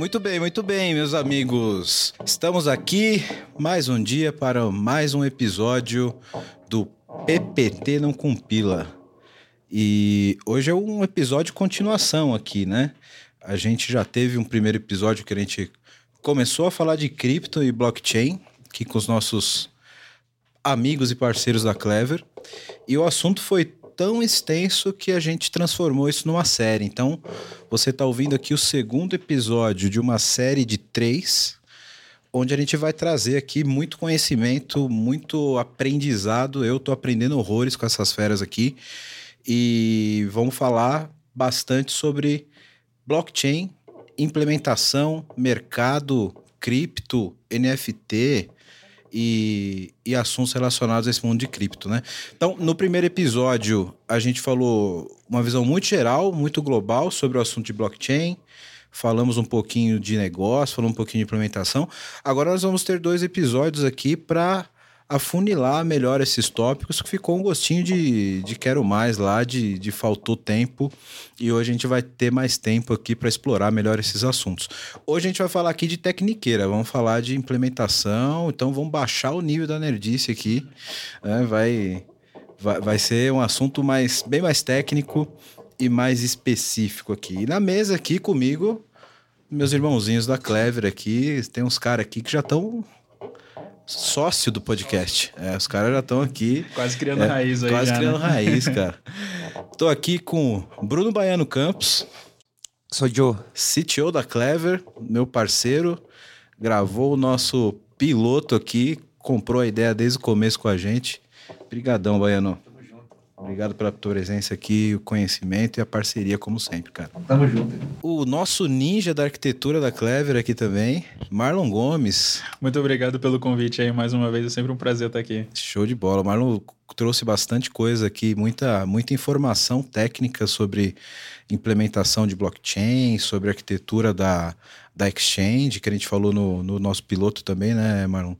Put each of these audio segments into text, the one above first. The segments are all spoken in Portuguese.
Muito bem, muito bem, meus amigos. Estamos aqui mais um dia para mais um episódio do PPT Não Compila. E hoje é um episódio continuação aqui, né? A gente já teve um primeiro episódio que a gente começou a falar de cripto e blockchain, aqui com os nossos amigos e parceiros da Clever. E o assunto foi tão extenso que a gente transformou isso numa série. Então, você está ouvindo aqui o segundo episódio de uma série de três, onde a gente vai trazer aqui muito conhecimento, muito aprendizado. Eu estou aprendendo horrores com essas feras aqui. E vamos falar bastante sobre blockchain, implementação, mercado, cripto, NFT, e, e assuntos relacionados a esse mundo de cripto, né? Então, no primeiro episódio, a gente falou uma visão muito geral, muito global sobre o assunto de blockchain. Falamos um pouquinho de negócio, falamos um pouquinho de implementação. Agora nós vamos ter dois episódios aqui para afunilar melhor esses tópicos, que ficou um gostinho de, de quero mais lá, de, de faltou tempo, e hoje a gente vai ter mais tempo aqui para explorar melhor esses assuntos. Hoje a gente vai falar aqui de tecniqueira, vamos falar de implementação, então vamos baixar o nível da nerdice aqui, né? vai, vai, vai ser um assunto mais, bem mais técnico e mais específico aqui. E na mesa aqui comigo, meus irmãozinhos da Clever aqui, tem uns caras aqui que já estão sócio do podcast. É, os caras já estão aqui. Quase criando é, raiz aí. Quase já, criando né? raiz, cara. Tô aqui com Bruno Baiano Campos. Sou Joe. CTO da Clever, meu parceiro. Gravou o nosso piloto aqui, comprou a ideia desde o começo com a gente. Obrigadão, Baiano. Obrigado pela tua presença aqui, o conhecimento e a parceria, como sempre, cara. Tamo junto. O nosso ninja da arquitetura da Clever aqui também, Marlon Gomes. Muito obrigado pelo convite aí mais uma vez. É sempre um prazer estar aqui. Show de bola. Marlon trouxe bastante coisa aqui, muita, muita informação técnica sobre implementação de blockchain, sobre arquitetura da, da exchange, que a gente falou no, no nosso piloto também, né, Marlon?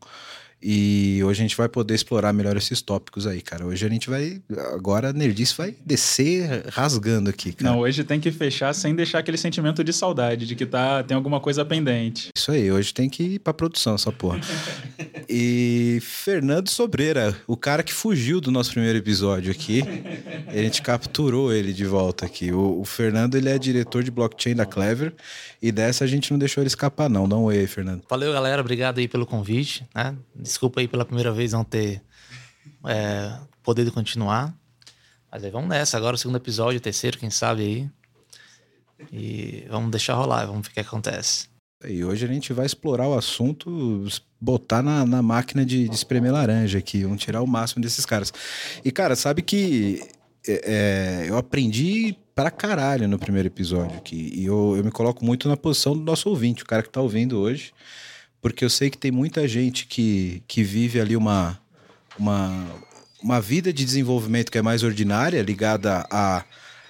E hoje a gente vai poder explorar melhor esses tópicos aí, cara. Hoje a gente vai. Agora a Nerdice vai descer rasgando aqui, cara. Não, hoje tem que fechar sem deixar aquele sentimento de saudade, de que tá, tem alguma coisa pendente. Isso aí, hoje tem que ir pra produção essa porra. e Fernando Sobreira, o cara que fugiu do nosso primeiro episódio aqui. A gente capturou ele de volta aqui. O, o Fernando, ele é diretor de blockchain da Clever. E dessa a gente não deixou ele escapar, não. Dá um oi aí, Fernando. Valeu, galera. Obrigado aí pelo convite. Né? Desculpa aí pela primeira vez não ter é, poder de continuar. Mas aí vamos nessa. Agora o segundo episódio, o terceiro, quem sabe aí. E vamos deixar rolar, vamos ver o que acontece. E hoje a gente vai explorar o assunto, botar na, na máquina de, de espremer laranja aqui, vamos tirar o máximo desses caras. E, cara, sabe que é, eu aprendi pra caralho no primeiro episódio aqui. E eu, eu me coloco muito na posição do nosso ouvinte, o cara que tá ouvindo hoje. Porque eu sei que tem muita gente que, que vive ali uma, uma, uma vida de desenvolvimento que é mais ordinária, ligada a,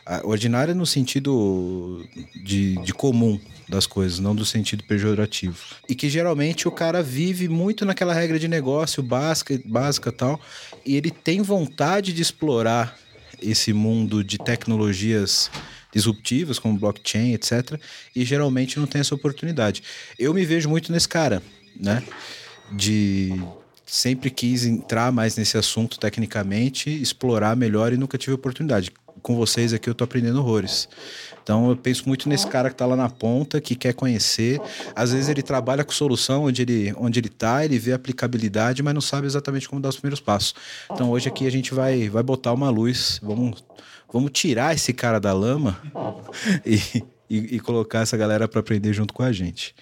a ordinária no sentido de, de comum das coisas, não do sentido pejorativo. E que geralmente o cara vive muito naquela regra de negócio básica, básica tal, e ele tem vontade de explorar esse mundo de tecnologias disruptivas, como blockchain, etc. E geralmente não tem essa oportunidade. Eu me vejo muito nesse cara, né? De sempre quis entrar mais nesse assunto tecnicamente, explorar melhor e nunca tive oportunidade. Com vocês aqui eu tô aprendendo horrores. Então eu penso muito nesse cara que tá lá na ponta, que quer conhecer. Às vezes ele trabalha com solução onde ele, onde ele tá, ele vê aplicabilidade, mas não sabe exatamente como dar os primeiros passos. Então hoje aqui a gente vai, vai botar uma luz, vamos, vamos tirar esse cara da lama e, e, e colocar essa galera para aprender junto com a gente.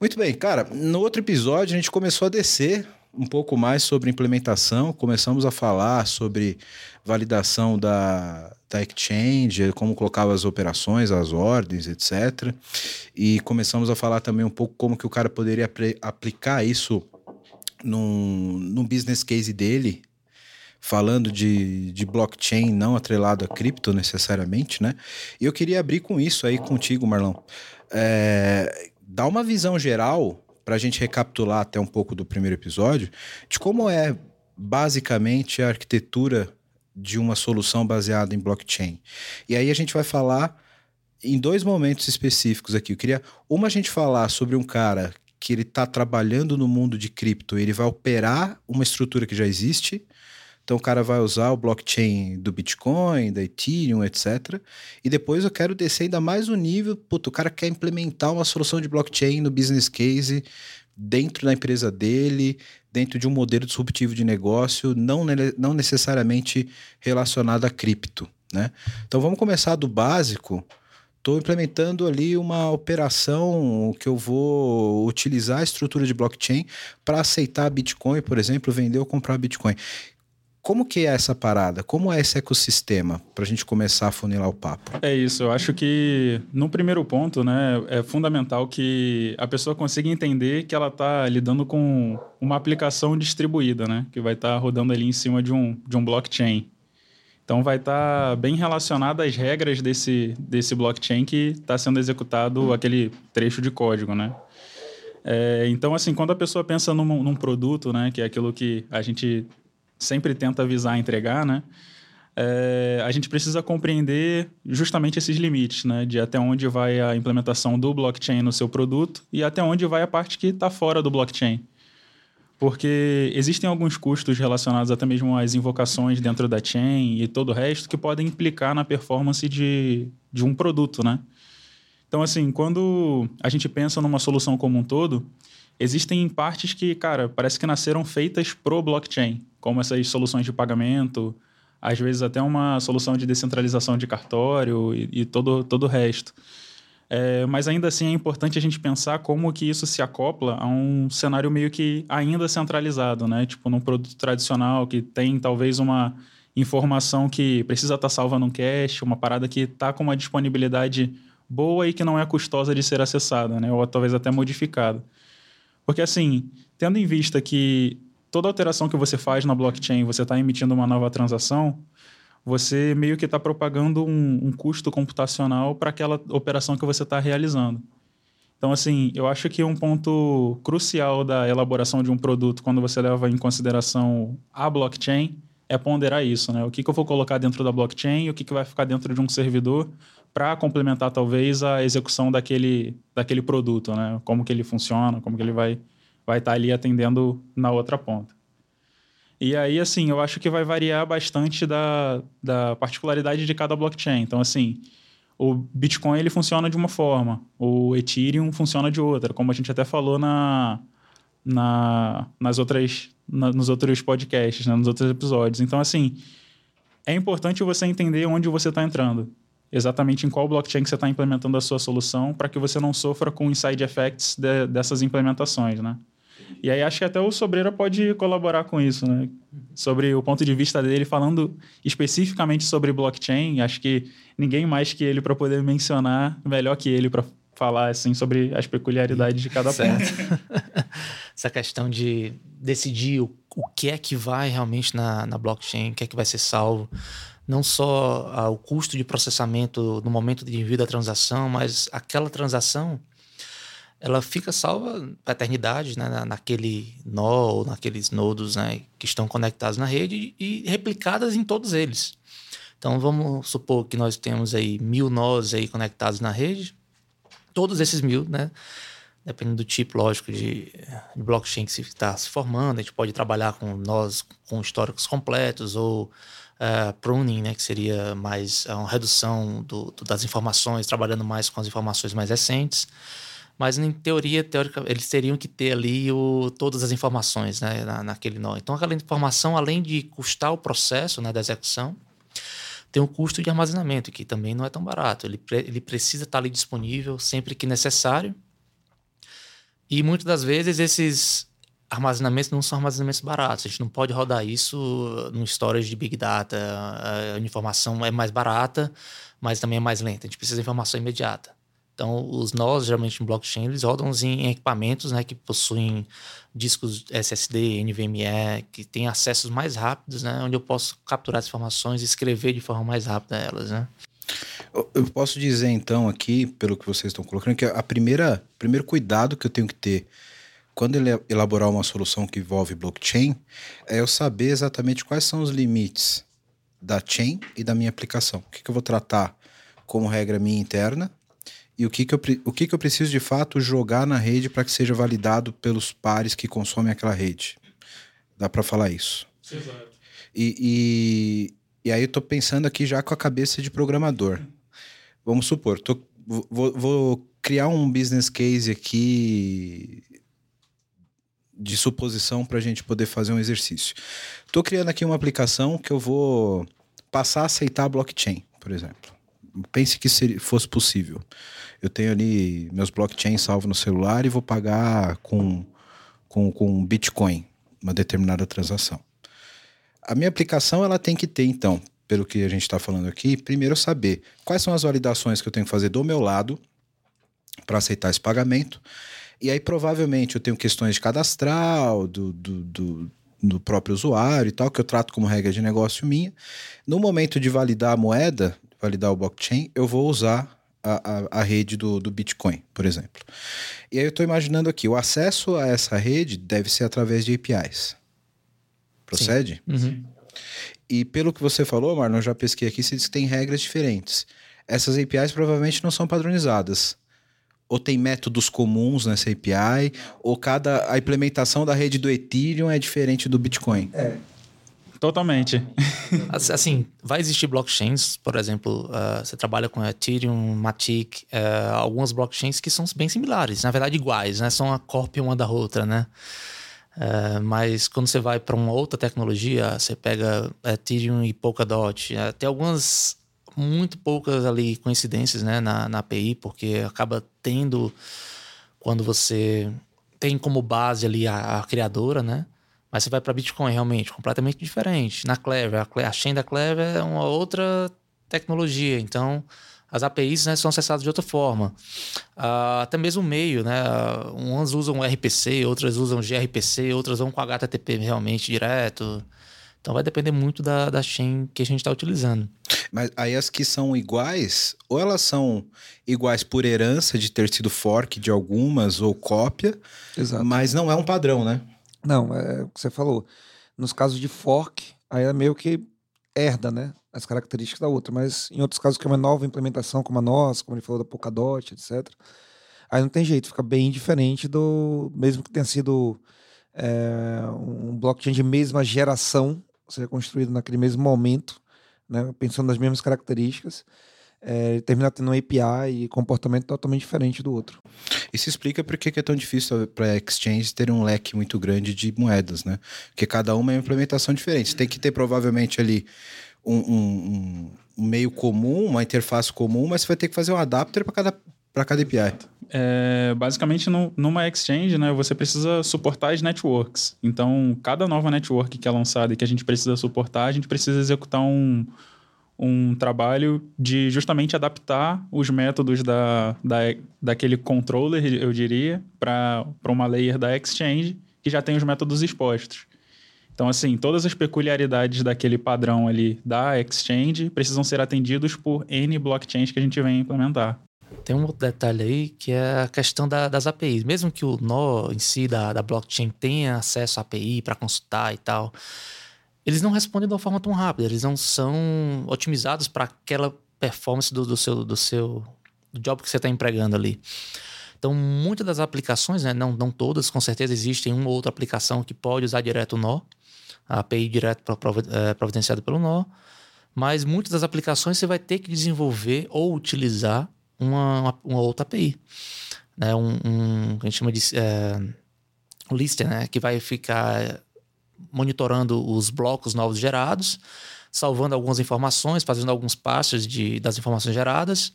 Muito bem, cara. No outro episódio a gente começou a descer um pouco mais sobre implementação, começamos a falar sobre validação da, da exchange, como colocava as operações, as ordens, etc. E começamos a falar também um pouco como que o cara poderia aplicar isso num, num business case dele, falando de, de blockchain não atrelado a cripto necessariamente, né? E eu queria abrir com isso aí contigo, Marlon. É, dá uma visão geral para a gente recapitular até um pouco do primeiro episódio, de como é basicamente a arquitetura de uma solução baseada em blockchain. E aí a gente vai falar em dois momentos específicos aqui. Eu queria, uma, a gente falar sobre um cara que ele está trabalhando no mundo de cripto, ele vai operar uma estrutura que já existe. Então o cara vai usar o blockchain do Bitcoin, da Ethereum, etc. E depois eu quero descer ainda mais o nível. Puto, o cara quer implementar uma solução de blockchain no business case dentro da empresa dele, dentro de um modelo disruptivo de negócio, não, não necessariamente relacionado a cripto. Né? Então vamos começar do básico estou implementando ali uma operação que eu vou utilizar a estrutura de blockchain para aceitar Bitcoin, por exemplo, vender ou comprar Bitcoin. Como que é essa parada? Como é esse ecossistema para a gente começar a funilar o papo? É isso. Eu acho que no primeiro ponto, né, é fundamental que a pessoa consiga entender que ela está lidando com uma aplicação distribuída, né, que vai estar tá rodando ali em cima de um, de um blockchain. Então vai estar tá bem relacionado às regras desse, desse blockchain que está sendo executado aquele trecho de código, né? É, então, assim, quando a pessoa pensa num, num, produto, né, que é aquilo que a gente sempre tenta avisar entregar, né, é, a gente precisa compreender justamente esses limites, né, de até onde vai a implementação do blockchain no seu produto e até onde vai a parte que está fora do blockchain. Porque existem alguns custos relacionados até mesmo às invocações dentro da chain e todo o resto que podem implicar na performance de, de um produto, né? Então, assim, quando a gente pensa numa solução como um todo, existem partes que, cara, parece que nasceram feitas pro blockchain, como essas soluções de pagamento, às vezes até uma solução de descentralização de cartório e, e todo, todo o resto. É, mas ainda assim é importante a gente pensar como que isso se acopla a um cenário meio que ainda centralizado, né? Tipo, num produto tradicional que tem talvez uma informação que precisa estar salva num cache, uma parada que está com uma disponibilidade boa e que não é custosa de ser acessada, né? Ou talvez até modificada. Porque assim, tendo em vista que toda alteração que você faz na blockchain, você está emitindo uma nova transação, você meio que está propagando um, um, custo computacional para aquela operação que você está realizando. Então, assim, eu acho que um ponto crucial da elaboração de um produto, quando você leva em consideração a blockchain, é ponderar isso, né? O que, que eu vou colocar dentro da blockchain e o que, que vai ficar dentro de um servidor para complementar, talvez, a execução daquele, daquele produto, né? Como que ele funciona, como que ele vai vai estar tá ali atendendo na outra ponta. E aí, assim, eu acho que vai variar bastante da, da particularidade de cada blockchain. Então, assim, o Bitcoin ele funciona de uma forma, o Ethereum funciona de outra, como a gente até falou na, na, nas outras, na, nos outros podcasts, né, nos outros episódios. Então, assim, é importante você entender onde você está entrando, exatamente em qual blockchain que você está implementando a sua solução, para que você não sofra com inside effects de, dessas implementações, né? E aí acho que até o Sobreira pode colaborar com isso, né? Sobre o ponto de vista dele, falando especificamente sobre blockchain, acho que ninguém mais que ele para poder mencionar, melhor que ele para falar assim sobre as peculiaridades de cada certo. ponto. Essa questão de decidir o, o que é que vai realmente na, na blockchain, o que é que vai ser salvo não só ah, o custo de processamento no momento de envio da transação, mas aquela transação ela fica salva a eternidade né, naquele nó ou naqueles nodos né, que estão conectados na rede e replicadas em todos eles. Então vamos supor que nós temos aí mil nós aí conectados na rede, todos esses mil, né, dependendo do tipo, lógico, de, de blockchain que está se formando, a gente pode trabalhar com nós com históricos completos ou uh, pruning, né, que seria mais uh, uma redução do, do, das informações, trabalhando mais com as informações mais recentes. Mas, em teoria, teórica, eles teriam que ter ali o, todas as informações né, na, naquele nó. Então, aquela informação, além de custar o processo né, da execução, tem um custo de armazenamento, que também não é tão barato. Ele, ele precisa estar ali disponível sempre que necessário. E muitas das vezes esses armazenamentos não são armazenamentos baratos. A gente não pode rodar isso no storage de Big Data. A informação é mais barata, mas também é mais lenta. A gente precisa de informação imediata. Então, os nós, geralmente em blockchain, eles rodam em equipamentos né, que possuem discos SSD, NVMe, que têm acessos mais rápidos, né, onde eu posso capturar as informações e escrever de forma mais rápida elas. Né? Eu posso dizer, então, aqui, pelo que vocês estão colocando, que a primeira primeiro cuidado que eu tenho que ter quando ele elaborar uma solução que envolve blockchain é eu saber exatamente quais são os limites da chain e da minha aplicação. O que, que eu vou tratar como regra minha interna, e o que, que, eu, o que, que eu preciso de fato jogar na rede para que seja validado pelos pares que consomem aquela rede. Dá para falar isso. Exato. E, e, e, aí eu tô pensando aqui já com a cabeça de programador. Vamos supor, tô, vou, vou criar um business case aqui de suposição para a gente poder fazer um exercício. Estou criando aqui uma aplicação que eu vou passar a aceitar blockchain, por exemplo. Pense que seria, fosse possível. Eu tenho ali meus blockchains salvos no celular e vou pagar com, com, com Bitcoin uma determinada transação. A minha aplicação ela tem que ter, então, pelo que a gente está falando aqui, primeiro saber quais são as validações que eu tenho que fazer do meu lado para aceitar esse pagamento e aí, provavelmente, eu tenho questões de cadastral, do, do, do, do, próprio usuário e tal, que eu trato como regra de negócio minha. No momento de validar a moeda, validar o blockchain, eu vou usar a, a, a rede do, do Bitcoin, por exemplo. E aí eu estou imaginando aqui, o acesso a essa rede deve ser através de APIs. Procede? Uhum. E pelo que você falou, Marlon, eu já pesquei aqui, você diz que tem regras diferentes. Essas APIs provavelmente não são padronizadas ou tem métodos comuns nessa API, ou cada a implementação da rede do Ethereum é diferente do Bitcoin. É. Totalmente. Assim, vai existir blockchains, por exemplo, uh, você trabalha com Ethereum, Matic, uh, algumas blockchains que são bem similares, na verdade iguais, né? São a cópia uma da outra, né? Uh, mas quando você vai para uma outra tecnologia, você pega Ethereum e Polkadot, tem algumas muito poucas ali coincidências né, na, na API, porque acaba tendo, quando você tem como base ali a, a criadora, né? Mas você vai para Bitcoin, realmente, completamente diferente. Na Clever, a, a chain da Clever é uma outra tecnologia, então as APIs né, são acessadas de outra forma. Uh, até mesmo o meio, né? Umas usam RPC, outras usam gRPC, outras vão com HTTP realmente direto. Então vai depender muito da, da chain que a gente está utilizando. Mas aí as que são iguais, ou elas são iguais por herança de ter sido fork de algumas ou cópia, Exato. mas não é um padrão, né? Não, é o que você falou. Nos casos de fork, aí é meio que herda, né? As características da outra. Mas em outros casos que é uma nova implementação, como a nossa, como ele falou da Polkadot, etc. Aí não tem jeito, fica bem diferente do. Mesmo que tenha sido é, um blockchain de mesma geração, seja construído naquele mesmo momento, né, pensando nas mesmas características, é, termina tendo um API e comportamento totalmente diferente do outro. Isso explica por que é tão difícil para exchange ter um leque muito grande de moedas, né? Porque cada uma é uma implementação diferente. Você tem que ter provavelmente ali um, um, um meio comum, uma interface comum, mas você vai ter que fazer um adapter para cada, cada API. É, basicamente, no, numa exchange, né, você precisa suportar as networks. Então, cada nova network que é lançada e que a gente precisa suportar, a gente precisa executar um, um trabalho de justamente adaptar os métodos da, da, daquele controller, eu diria, para uma layer da exchange que já tem os métodos expostos. Então, assim, todas as peculiaridades daquele padrão ali da exchange precisam ser atendidos por N blockchains que a gente vem implementar. Tem um outro detalhe aí que é a questão da, das APIs. Mesmo que o nó em si da, da blockchain tenha acesso à API para consultar e tal, eles não respondem de uma forma tão rápida. Eles não são otimizados para aquela performance do, do, seu, do seu do job que você está empregando ali. Então, muitas das aplicações, né, não, não todas, com certeza existem uma ou outra aplicação que pode usar direto o nó, a API direto é, providenciada pelo nó, mas muitas das aplicações você vai ter que desenvolver ou utilizar uma, uma outra API. Né? Um, um, a gente chama de é, lister, né? que vai ficar monitorando os blocos novos gerados, salvando algumas informações, fazendo alguns passos de, das informações geradas,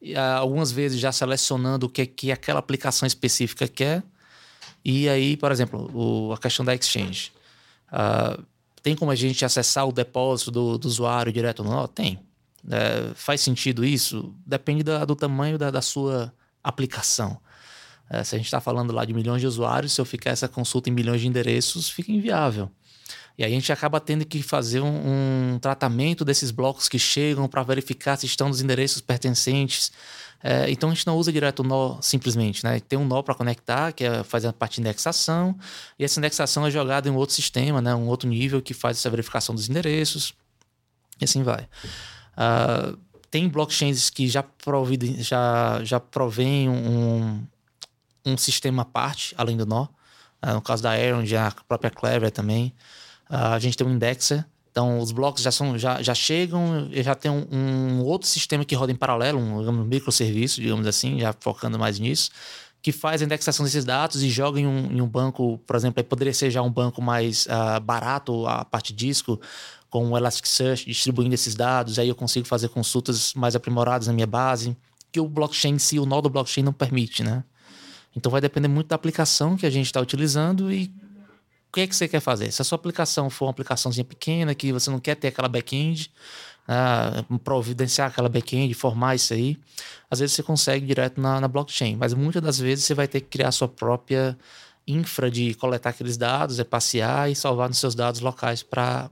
e, algumas vezes já selecionando o que, que aquela aplicação específica quer. E aí, por exemplo, o, a questão da Exchange. Uh, tem como a gente acessar o depósito do, do usuário direto no nó? Tem. É, faz sentido isso? Depende da, do tamanho da, da sua aplicação. É, se a gente está falando lá de milhões de usuários, se eu ficar essa consulta em milhões de endereços, fica inviável. E a gente acaba tendo que fazer um, um tratamento desses blocos que chegam para verificar se estão nos endereços pertencentes. É, então a gente não usa direto o nó simplesmente, né? Tem um nó para conectar, que é fazer a parte de indexação, e essa indexação é jogada em um outro sistema, né? um outro nível que faz essa verificação dos endereços, e assim vai. Uh, tem blockchains que já, provide, já, já provém um, um sistema à parte, além do nó. Uh, no caso da Aaron, a própria Clever também. Uh, a gente tem um indexer. Então, os blocos já, são, já, já chegam e já tem um, um, outro sistema que roda em paralelo, um digamos, microserviço, digamos assim, já focando mais nisso, que faz a indexação desses dados e joga em um, em um banco, por exemplo, poderia ser já um banco mais uh, barato, a parte disco, com o Elasticsearch distribuindo esses dados, aí eu consigo fazer consultas mais aprimoradas na minha base, que o blockchain em si, o nó do blockchain não permite, né? Então vai depender muito da aplicação que a gente está utilizando e o que é que você quer fazer. Se a sua aplicação for uma aplicaçãozinha pequena, que você não quer ter aquela back-end, ah, providenciar aquela back-end, formar isso aí, às vezes você consegue direto na, na blockchain, mas muitas das vezes você vai ter que criar sua própria infra de coletar aqueles dados, é passear e salvar nos seus dados locais para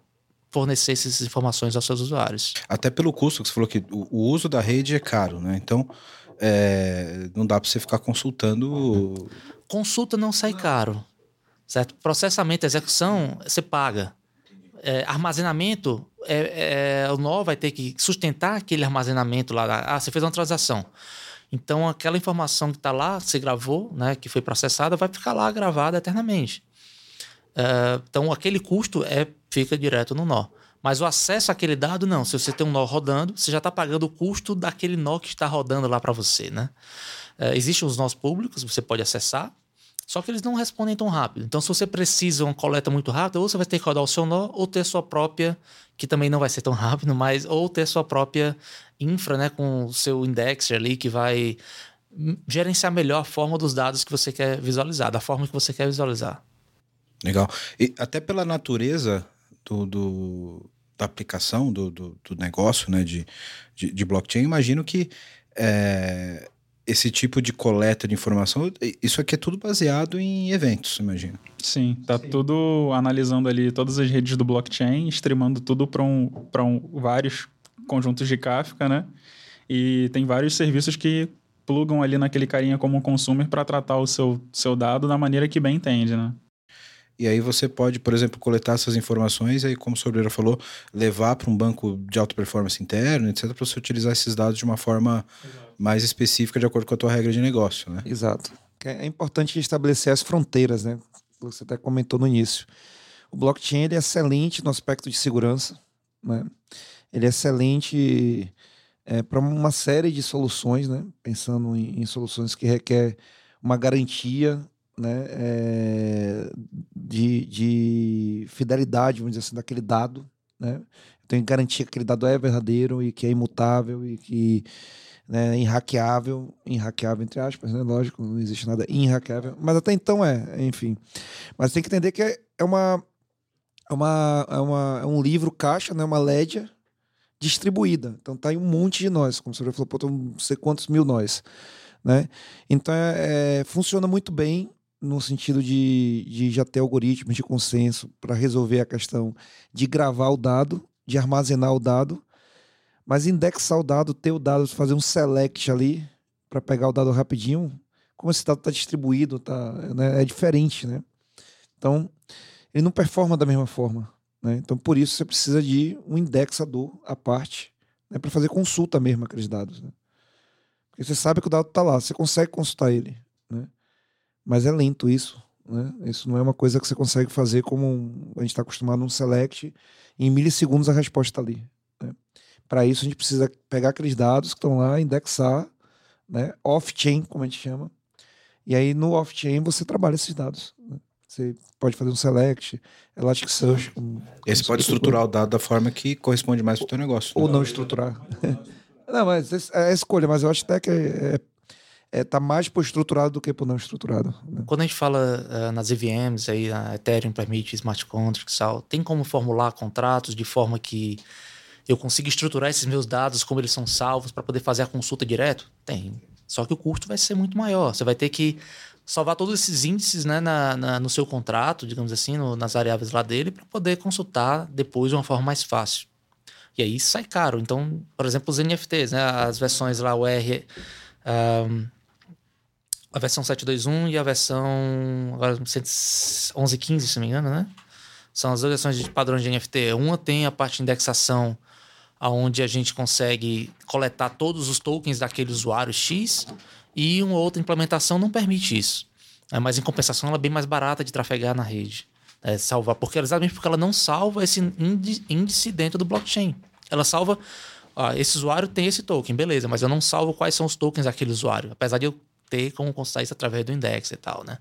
fornecer essas informações aos seus usuários. Até pelo custo que você falou que o, o uso da rede é caro, né? Então, é, não dá para você ficar consultando. Consulta não sai caro, certo? Processamento, execução, você paga. É, armazenamento, é, é, o nó vai ter que sustentar aquele armazenamento lá. Ah, você fez uma transação. Então, aquela informação que está lá, você gravou, né, que foi processada, vai ficar lá gravada eternamente. Uh, então, aquele custo é, fica direto no nó. Mas o acesso àquele dado, não. Se você tem um nó rodando, você já está pagando o custo daquele nó que está rodando lá para você, né? Uh, existem os nós públicos, você pode acessar, só que eles não respondem tão rápido. Então, se você precisa uma coleta muito rápida, ou você vai ter que rodar o seu nó, ou ter sua própria, que também não vai ser tão rápido, mas ou ter sua própria infra, né, com o seu indexer ali que vai gerenciar melhor a forma dos dados que você quer visualizar, da forma que você quer visualizar. Legal. E até pela natureza do, do da aplicação, do, do, do, negócio né, de, de, de blockchain, imagino que é, esse tipo de coleta de informação, isso aqui é tudo baseado em eventos, imagino. Sim, tá Sim. tudo analisando ali todas as redes do blockchain, streamando tudo para um, um, vários conjuntos de Kafka, né? E tem vários serviços que plugam ali naquele carinha como consumer para tratar o seu, seu dado da maneira que bem entende, né? E aí você pode, por exemplo, coletar essas informações e aí, como o Sobreira falou, levar para um banco de alta performance interno, etc., para você utilizar esses dados de uma forma Exato. mais específica de acordo com a tua regra de negócio, né? Exato. É importante estabelecer as fronteiras, né? Você até comentou no início. O blockchain é excelente no aspecto de segurança, né? Ele é excelente é, para uma série de soluções, né? Pensando em, em soluções que requer uma garantia né, é, de, de fidelidade, vamos dizer assim, daquele dado. Né? Eu tenho que garantir que aquele dado é verdadeiro e que é imutável e que né, é inhackeável, inhackeável entre aspas, né? lógico, não existe nada inhackeável, mas até então é, enfim. Mas tem que entender que é, é uma, é, uma, é, uma, é um livro caixa, né, uma lédia distribuída. Então tá em um monte de nós, como você já falou, pô, não sei quantos mil nós. Né? Então é, é, funciona muito bem no sentido de, de já ter algoritmos de consenso para resolver a questão de gravar o dado, de armazenar o dado, mas indexar o dado, ter o dado, fazer um select ali para pegar o dado rapidinho, como esse dado está distribuído, tá, né, é diferente, né? Então, ele não performa da mesma forma. Né? Então, por isso, você precisa de um indexador à parte né, para fazer consulta mesmo aqueles dados. Né? Porque você sabe que o dado está lá, você consegue consultar ele. Mas é lento isso. Né? Isso não é uma coisa que você consegue fazer como um, a gente está acostumado num select. Em milissegundos a resposta está ali. Né? Para isso a gente precisa pegar aqueles dados que estão lá, indexar, né? off-chain, como a gente chama. E aí no off-chain você trabalha esses dados. Né? Você pode fazer um select, Elasticsearch. Como, Esse pode estruturar o dado da forma que corresponde mais para o teu negócio. Ou né? não estruturar. não, mas é a escolha, mas eu acho até que é, é é, tá mais por estruturado do que por não estruturado. Né? Quando a gente fala uh, nas EVMs, aí, a Ethereum permite smart contracts tal, tem como formular contratos de forma que eu consiga estruturar esses meus dados como eles são salvos para poder fazer a consulta direto? Tem. Só que o custo vai ser muito maior. Você vai ter que salvar todos esses índices né, na, na no seu contrato, digamos assim, no, nas variáveis lá dele, para poder consultar depois de uma forma mais fácil. E aí sai caro. Então, por exemplo, os NFTs, né, as versões lá, o R. Um, a versão 721 e a versão agora 1115, se não me engano, né? São as duas versões de padrão de NFT. Uma tem a parte de indexação onde a gente consegue coletar todos os tokens daquele usuário X e uma outra implementação não permite isso. É, mas em compensação ela é bem mais barata de trafegar na rede. É, salvar, porque exatamente porque ela não salva esse índice dentro do blockchain. Ela salva, ah, esse usuário tem esse token, beleza, mas eu não salvo quais são os tokens daquele usuário, apesar de eu ter como consultar isso através do index e tal, né?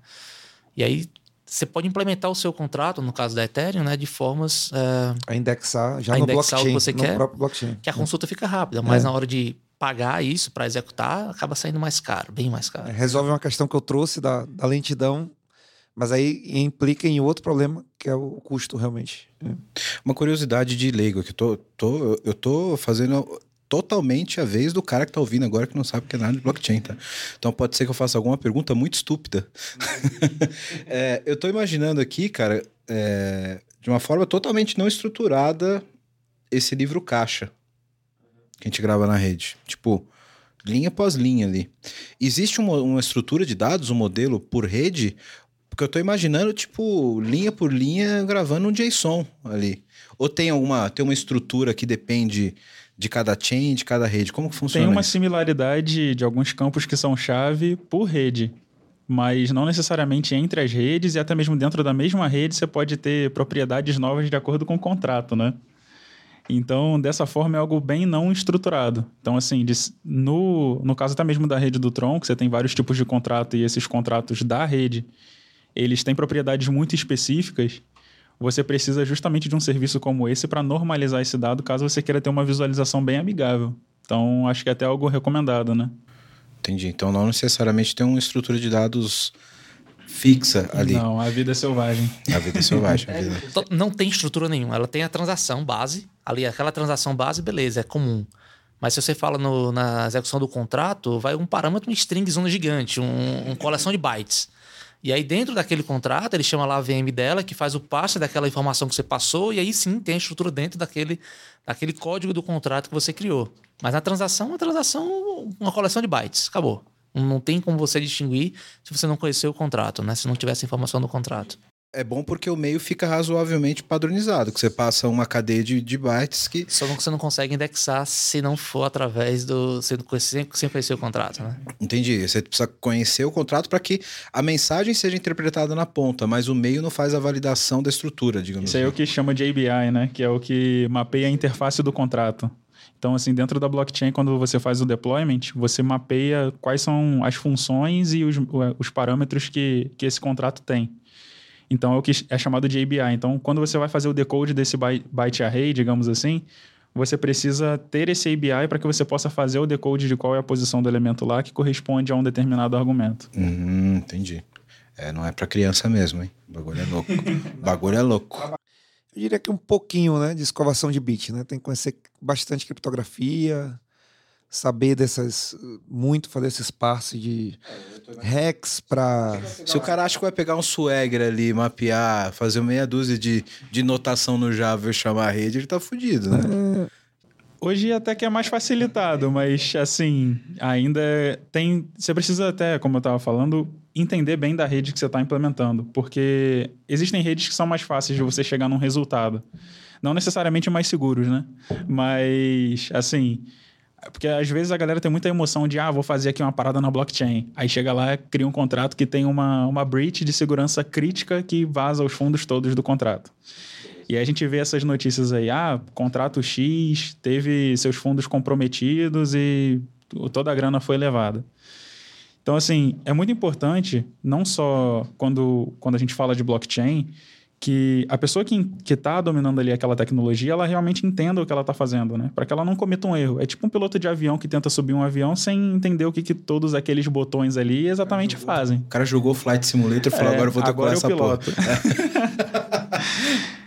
E aí você pode implementar o seu contrato, no caso da Ethereum, né, de formas. Uh, a indexar já a no indexar blockchain, o que você quer, próprio blockchain. Que a consulta fica rápida, mas é. na hora de pagar isso para executar, acaba saindo mais caro, bem mais caro. É, resolve uma questão que eu trouxe da, da lentidão, mas aí implica em outro problema, que é o custo realmente. É. Uma curiosidade de leigo, que eu tô, tô, eu tô fazendo totalmente a vez do cara que tá ouvindo agora que não sabe o que é nada de blockchain, tá? Então pode ser que eu faça alguma pergunta muito estúpida. é, eu tô imaginando aqui, cara, é, de uma forma totalmente não estruturada, esse livro caixa que a gente grava na rede. Tipo, linha após linha ali. Existe uma, uma estrutura de dados, um modelo por rede? Porque eu tô imaginando, tipo, linha por linha gravando um JSON ali. Ou tem alguma, tem uma estrutura que depende de cada chain, de cada rede? Como que funciona Tem uma isso? similaridade de alguns campos que são chave por rede, mas não necessariamente entre as redes e até mesmo dentro da mesma rede você pode ter propriedades novas de acordo com o contrato, né? Então, dessa forma, é algo bem não estruturado. Então, assim, no, no caso até mesmo da rede do Tron, que você tem vários tipos de contrato e esses contratos da rede, eles têm propriedades muito específicas você precisa justamente de um serviço como esse para normalizar esse dado, caso você queira ter uma visualização bem amigável. Então, acho que é até algo recomendado, né? Entendi. Então, não necessariamente tem uma estrutura de dados fixa ali. Não, a vida é selvagem. A vida é selvagem. Vida... Não tem estrutura nenhuma. Ela tem a transação base. Ali, aquela transação base, beleza, é comum. Mas se você fala no, na execução do contrato, vai um parâmetro, um string zona gigante, um, uma coleção de bytes. E aí, dentro daquele contrato, ele chama lá a VM dela, que faz o passe daquela informação que você passou, e aí sim tem a estrutura dentro daquele, daquele código do contrato que você criou. Mas na transação, é uma transação, uma coleção de bytes. Acabou. Não tem como você distinguir se você não conhecer o contrato, né? Se não tivesse informação do contrato. É bom porque o meio fica razoavelmente padronizado, que você passa uma cadeia de, de bytes que. Só que você não consegue indexar se não for através do. sem, conhecer o contrato, né? Entendi. Você precisa conhecer o contrato para que a mensagem seja interpretada na ponta, mas o meio não faz a validação da estrutura, digamos Isso assim. é o que chama de ABI, né? Que é o que mapeia a interface do contrato. Então, assim, dentro da blockchain, quando você faz o deployment, você mapeia quais são as funções e os, os parâmetros que, que esse contrato tem. Então é o que é chamado de ABI. Então, quando você vai fazer o decode desse byte array, digamos assim, você precisa ter esse ABI para que você possa fazer o decode de qual é a posição do elemento lá que corresponde a um determinado argumento. Hum, entendi. É, não é para criança mesmo, hein? O bagulho é louco. o bagulho é louco. Eu diria que um pouquinho, né, de escovação de bit, né? Tem que conhecer bastante criptografia, saber dessas muito fazer esse espaço de Rex para se o cara acha que vai pegar um swagger ali mapear fazer meia dúzia de, de notação no Java e chamar a rede ele tá fudido né é. Hoje até que é mais facilitado, mas assim, ainda tem. Você precisa até, como eu estava falando, entender bem da rede que você está implementando. Porque existem redes que são mais fáceis de você chegar num resultado. Não necessariamente mais seguros, né? Mas, assim, porque às vezes a galera tem muita emoção de, ah, vou fazer aqui uma parada na blockchain. Aí chega lá, cria um contrato que tem uma, uma breach de segurança crítica que vaza os fundos todos do contrato. E aí a gente vê essas notícias aí, ah, contrato X teve seus fundos comprometidos e toda a grana foi levada. Então, assim, é muito importante, não só quando, quando a gente fala de blockchain, que a pessoa que está dominando ali aquela tecnologia, ela realmente entenda o que ela está fazendo, né? Para que ela não cometa um erro. É tipo um piloto de avião que tenta subir um avião sem entender o que, que todos aqueles botões ali exatamente o fazem. O cara jogou Flight Simulator e falou, é, agora eu vou decorar essa piloto. porra.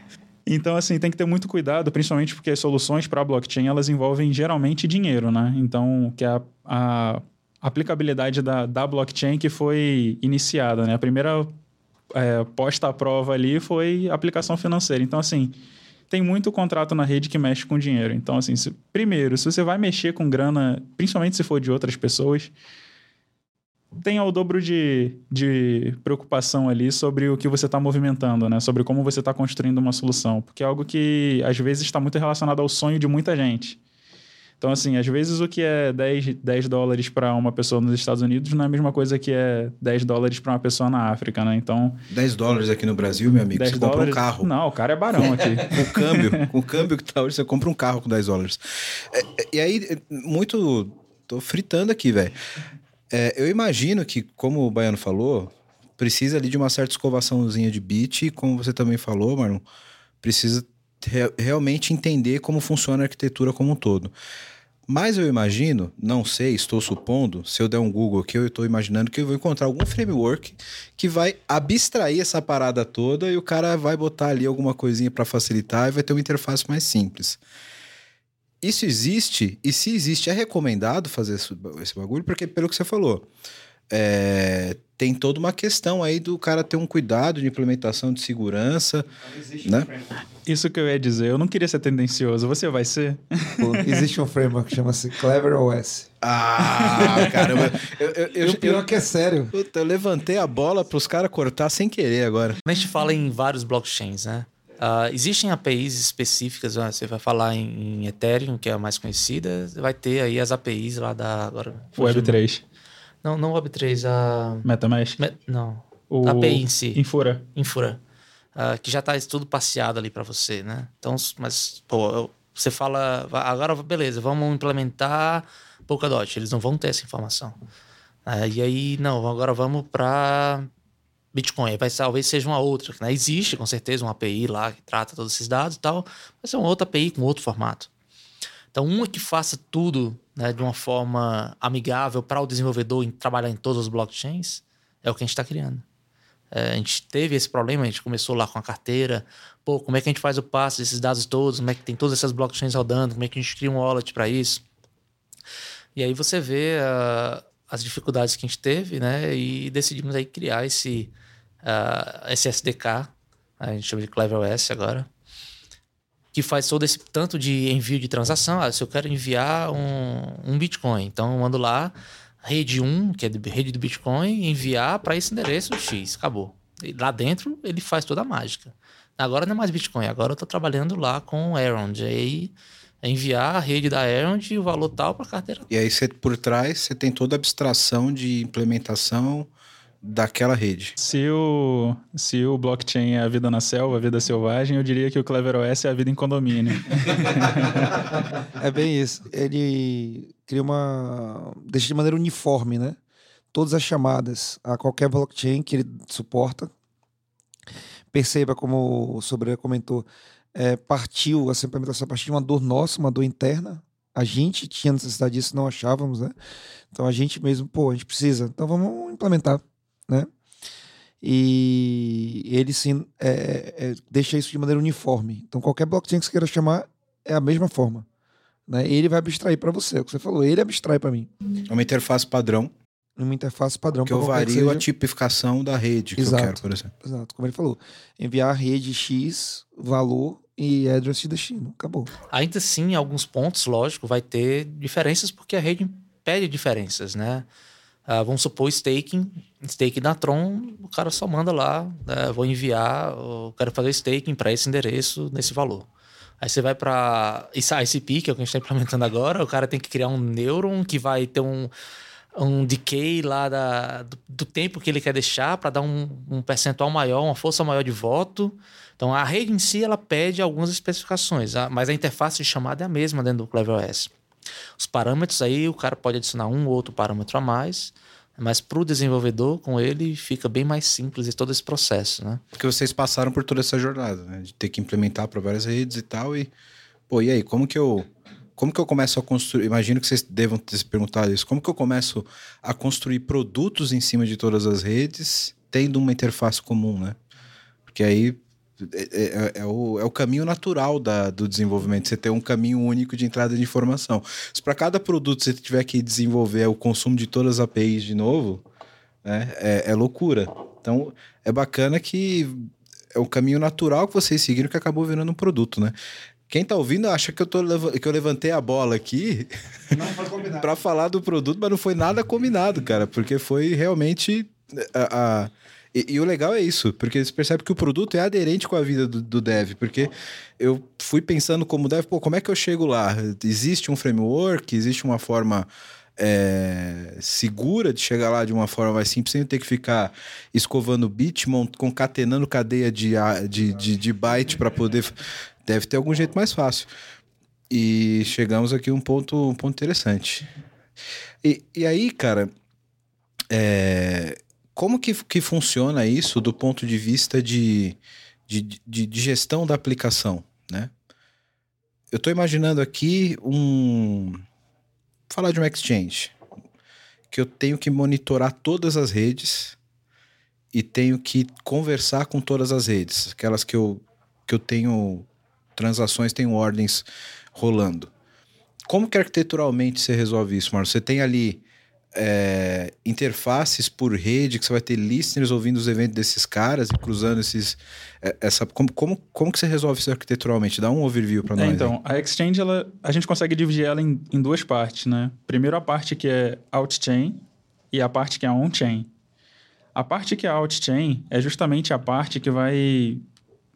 Então, assim, tem que ter muito cuidado, principalmente porque as soluções para blockchain, elas envolvem geralmente dinheiro, né? Então, que é a, a aplicabilidade da, da blockchain que foi iniciada, né? A primeira é, posta à prova ali foi aplicação financeira. Então, assim, tem muito contrato na rede que mexe com dinheiro. Então, assim, se, primeiro, se você vai mexer com grana, principalmente se for de outras pessoas, tenha o dobro de, de preocupação ali sobre o que você está movimentando, né? Sobre como você está construindo uma solução. Porque é algo que, às vezes, está muito relacionado ao sonho de muita gente. Então, assim, às vezes o que é 10, 10 dólares para uma pessoa nos Estados Unidos não é a mesma coisa que é 10 dólares para uma pessoa na África, né? Então. 10 dólares aqui no Brasil, meu amigo, 10 você compra dólares... um carro. Não, o cara é barão aqui. o câmbio, com o câmbio que tá hoje, você compra um carro com 10 dólares. É, é, e aí, é, muito. Tô fritando aqui, velho. É, eu imagino que, como o Baiano falou, precisa ali de uma certa escovaçãozinha de bit, e como você também falou, Marlon, precisa re realmente entender como funciona a arquitetura como um todo. Mas eu imagino, não sei, estou supondo, se eu der um Google aqui, eu estou imaginando que eu vou encontrar algum framework que vai abstrair essa parada toda e o cara vai botar ali alguma coisinha para facilitar e vai ter uma interface mais simples. Isso existe, e se existe, é recomendado fazer esse bagulho, porque pelo que você falou, é, tem toda uma questão aí do cara ter um cuidado de implementação de segurança, né? Isso que eu ia dizer, eu não queria ser tendencioso, você vai ser? Existe um framework que chama-se Clever OS. Ah, caramba. Eu, eu, eu, o pior que é sério. Puta, eu levantei a bola para os caras cortar sem querer agora. A gente fala em vários blockchains, né? Uh, existem APIs específicas, né? você vai falar em, em, Ethereum, que é a mais conhecida, vai ter aí as APIs lá da... Agora, Web3. Não, não Web3, a... MetaMask? Me... Não, o... a API em si. Infura. Infura. Uh, que já está tudo passeado ali para você, né? Então, mas, pô, você fala, agora beleza, vamos implementar Polkadot, eles não vão ter essa informação. Uh, e aí, não, agora vamos para Bitcoin. Vai, talvez seja uma outra. Né? Existe, com certeza, uma API lá que trata todos esses dados e tal, mas é uma outra API com outro formato. Então, uma que faça tudo né, de uma forma amigável para o desenvolvedor em trabalhar em todos os blockchains é o que a gente está criando. É, a gente teve esse problema, a gente começou lá com a carteira. Pô, como é que a gente faz o passe desses dados todos? Como é que tem todas essas blockchains rodando? Como é que a gente cria um wallet para isso? E aí você vê uh, as dificuldades que a gente teve, né? E decidimos aí criar esse uh, esse SDK, a gente chama de CleverOS agora, que faz todo esse tanto de envio de transação. Ah, se eu quero enviar um, um Bitcoin, então eu mando lá rede 1, que é de rede do Bitcoin, enviar para esse endereço X, acabou. E lá dentro ele faz toda a mágica. Agora não é mais Bitcoin, agora eu estou trabalhando lá com Erond. Aí enviar a rede da Erond e o valor tal para a carteira. E aí você, por trás você tem toda a abstração de implementação daquela rede. Se o, se o blockchain é a vida na selva, a vida selvagem, eu diria que o CleverOS é a vida em condomínio. é bem isso. Ele cria uma. deixa de maneira uniforme, né? Todas as chamadas a qualquer blockchain que ele suporta. Perceba, como o Sobreira comentou, é, partiu, essa implementação partiu de uma dor nossa, uma dor interna. A gente tinha necessidade disso, não achávamos, né? Então a gente mesmo, pô, a gente precisa. Então vamos implementar né? E ele sim é, é, deixa isso de maneira uniforme. Então qualquer blockchain que você queira chamar é a mesma forma. Né? Ele vai abstrair para você, é o que você falou, ele abstrai para mim. É uma interface padrão. Uma interface padrão. Que eu vario que a tipificação da rede que exato, eu quero, por exemplo. Exato, como ele falou. Enviar rede X, valor e address de destino. Acabou. Ainda assim, em alguns pontos, lógico, vai ter diferenças porque a rede pede diferenças, né? Uh, vamos supor staking, staking da Tron, o cara só manda lá, né, vou enviar, eu quero fazer staking para esse endereço, nesse valor. Aí você vai para ICP, que é o que a gente está implementando agora, o cara tem que criar um Neuron que vai ter um, um decay lá da, do, do tempo que ele quer deixar para dar um, um percentual maior, uma força maior de voto. Então a rede em si ela pede algumas especificações, mas a interface de chamada é a mesma dentro do CleverOS. Os parâmetros aí, o cara pode adicionar um ou outro parâmetro a mais, mas para o desenvolvedor, com ele, fica bem mais simples todo esse processo, né? Porque vocês passaram por toda essa jornada, né? De ter que implementar para várias redes e tal. E, pô, e aí, como que eu. Como que eu começo a construir? Imagino que vocês devam ter se perguntado isso. Como que eu começo a construir produtos em cima de todas as redes, tendo uma interface comum, né? Porque aí é, é, é, é, o, é o caminho natural da, do desenvolvimento, você ter um caminho único de entrada de informação. Se para cada produto você tiver que desenvolver o consumo de todas as APIs de novo, né, é, é loucura. Então, é bacana que é o caminho natural que vocês seguiram que acabou virando um produto, né? Quem tá ouvindo acha que eu, tô, que eu levantei a bola aqui pra falar do produto, mas não foi nada combinado, cara, porque foi realmente a, a- e, e o legal é isso, porque você percebe que o produto é aderente com a vida do, do dev, porque eu fui pensando como dev, pô, como é que eu chego lá? Existe um framework, existe uma forma é, segura de chegar lá de uma forma mais simples, sem ter que ficar escovando bit, concatenando cadeia de, de, de, de byte para poder. Deve ter algum jeito mais fácil. E chegamos aqui a um ponto, um ponto interessante. E, e aí, cara, é, como que, que funciona isso do ponto de vista de, de, de, de gestão da aplicação, né? Eu estou imaginando aqui um... Falar de um exchange. Que eu tenho que monitorar todas as redes e tenho que conversar com todas as redes. Aquelas que eu, que eu tenho transações, tenho ordens rolando. Como que arquiteturalmente você resolve isso, Marlon? Você tem ali é, interfaces por rede, que você vai ter listeners ouvindo os eventos desses caras e cruzando esses. é, Essa, como, como, como que você resolve isso arquiteturalmente? Dá um overview para É, nós. aí. então, a Exchange, ela, a gente consegue dividir ela em, em duas partes, né? Primeiro a parte que é out-chain e a parte que é on-chain. A parte que é out-chain é justamente a parte que vai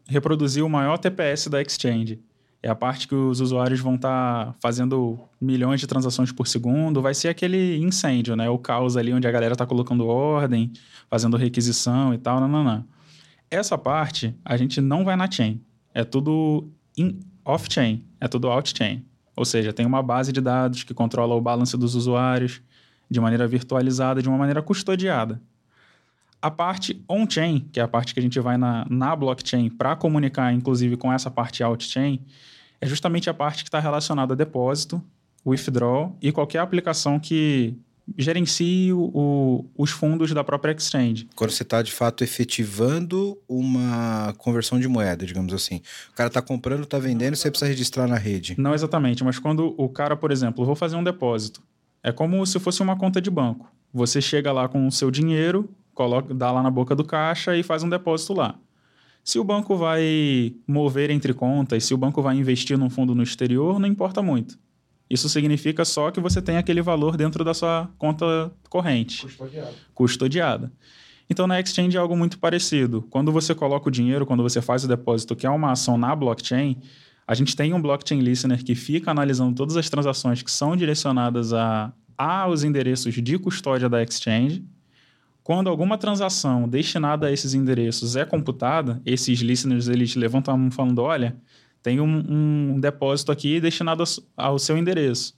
reproduzir o maior TPS da Exchange. É a parte que os usuários vão estar fazendo milhões de transações por segundo. Vai ser aquele incêndio, né? O caos ali onde a galera está colocando ordem, fazendo requisição e tal, não. Essa parte a gente não vai na chain. É tudo in- off-chain, é tudo out-chain. Ou seja, tem uma base de dados que controla o balance dos usuários de maneira virtualizada, de uma maneira custodiada. A parte on-chain, que é a parte que a gente vai na, na blockchain para comunicar, inclusive, com essa parte out-chain, é justamente a parte que está relacionada a depósito, withdraw e qualquer aplicação que gerencie o- os fundos da própria exchange. Quando você está de fato efetivando uma conversão de moeda, digamos assim. O cara está comprando, está vendendo, você precisa registrar na rede. Não exatamente, mas quando o cara, por exemplo, vou fazer um depósito, é como se fosse uma conta de banco. Você chega lá com o seu dinheiro, coloca, dá lá na boca do caixa e faz um depósito lá. Se o banco vai mover entre contas, se o banco vai investir num fundo no exterior, não importa muito. Isso significa só que você tem aquele valor dentro da sua conta corrente Custodiado. custodiada. Então, na exchange é algo muito parecido. Quando você coloca o dinheiro, quando você faz o depósito, que é uma ação na blockchain, a gente tem um blockchain listener que fica analisando todas as transações que são direcionadas a, aos endereços de custódia da exchange. Quando alguma transação destinada a esses endereços é computada, esses listeners eles levantam a mão falando: olha, tem um, um depósito aqui destinado ao- seu endereço.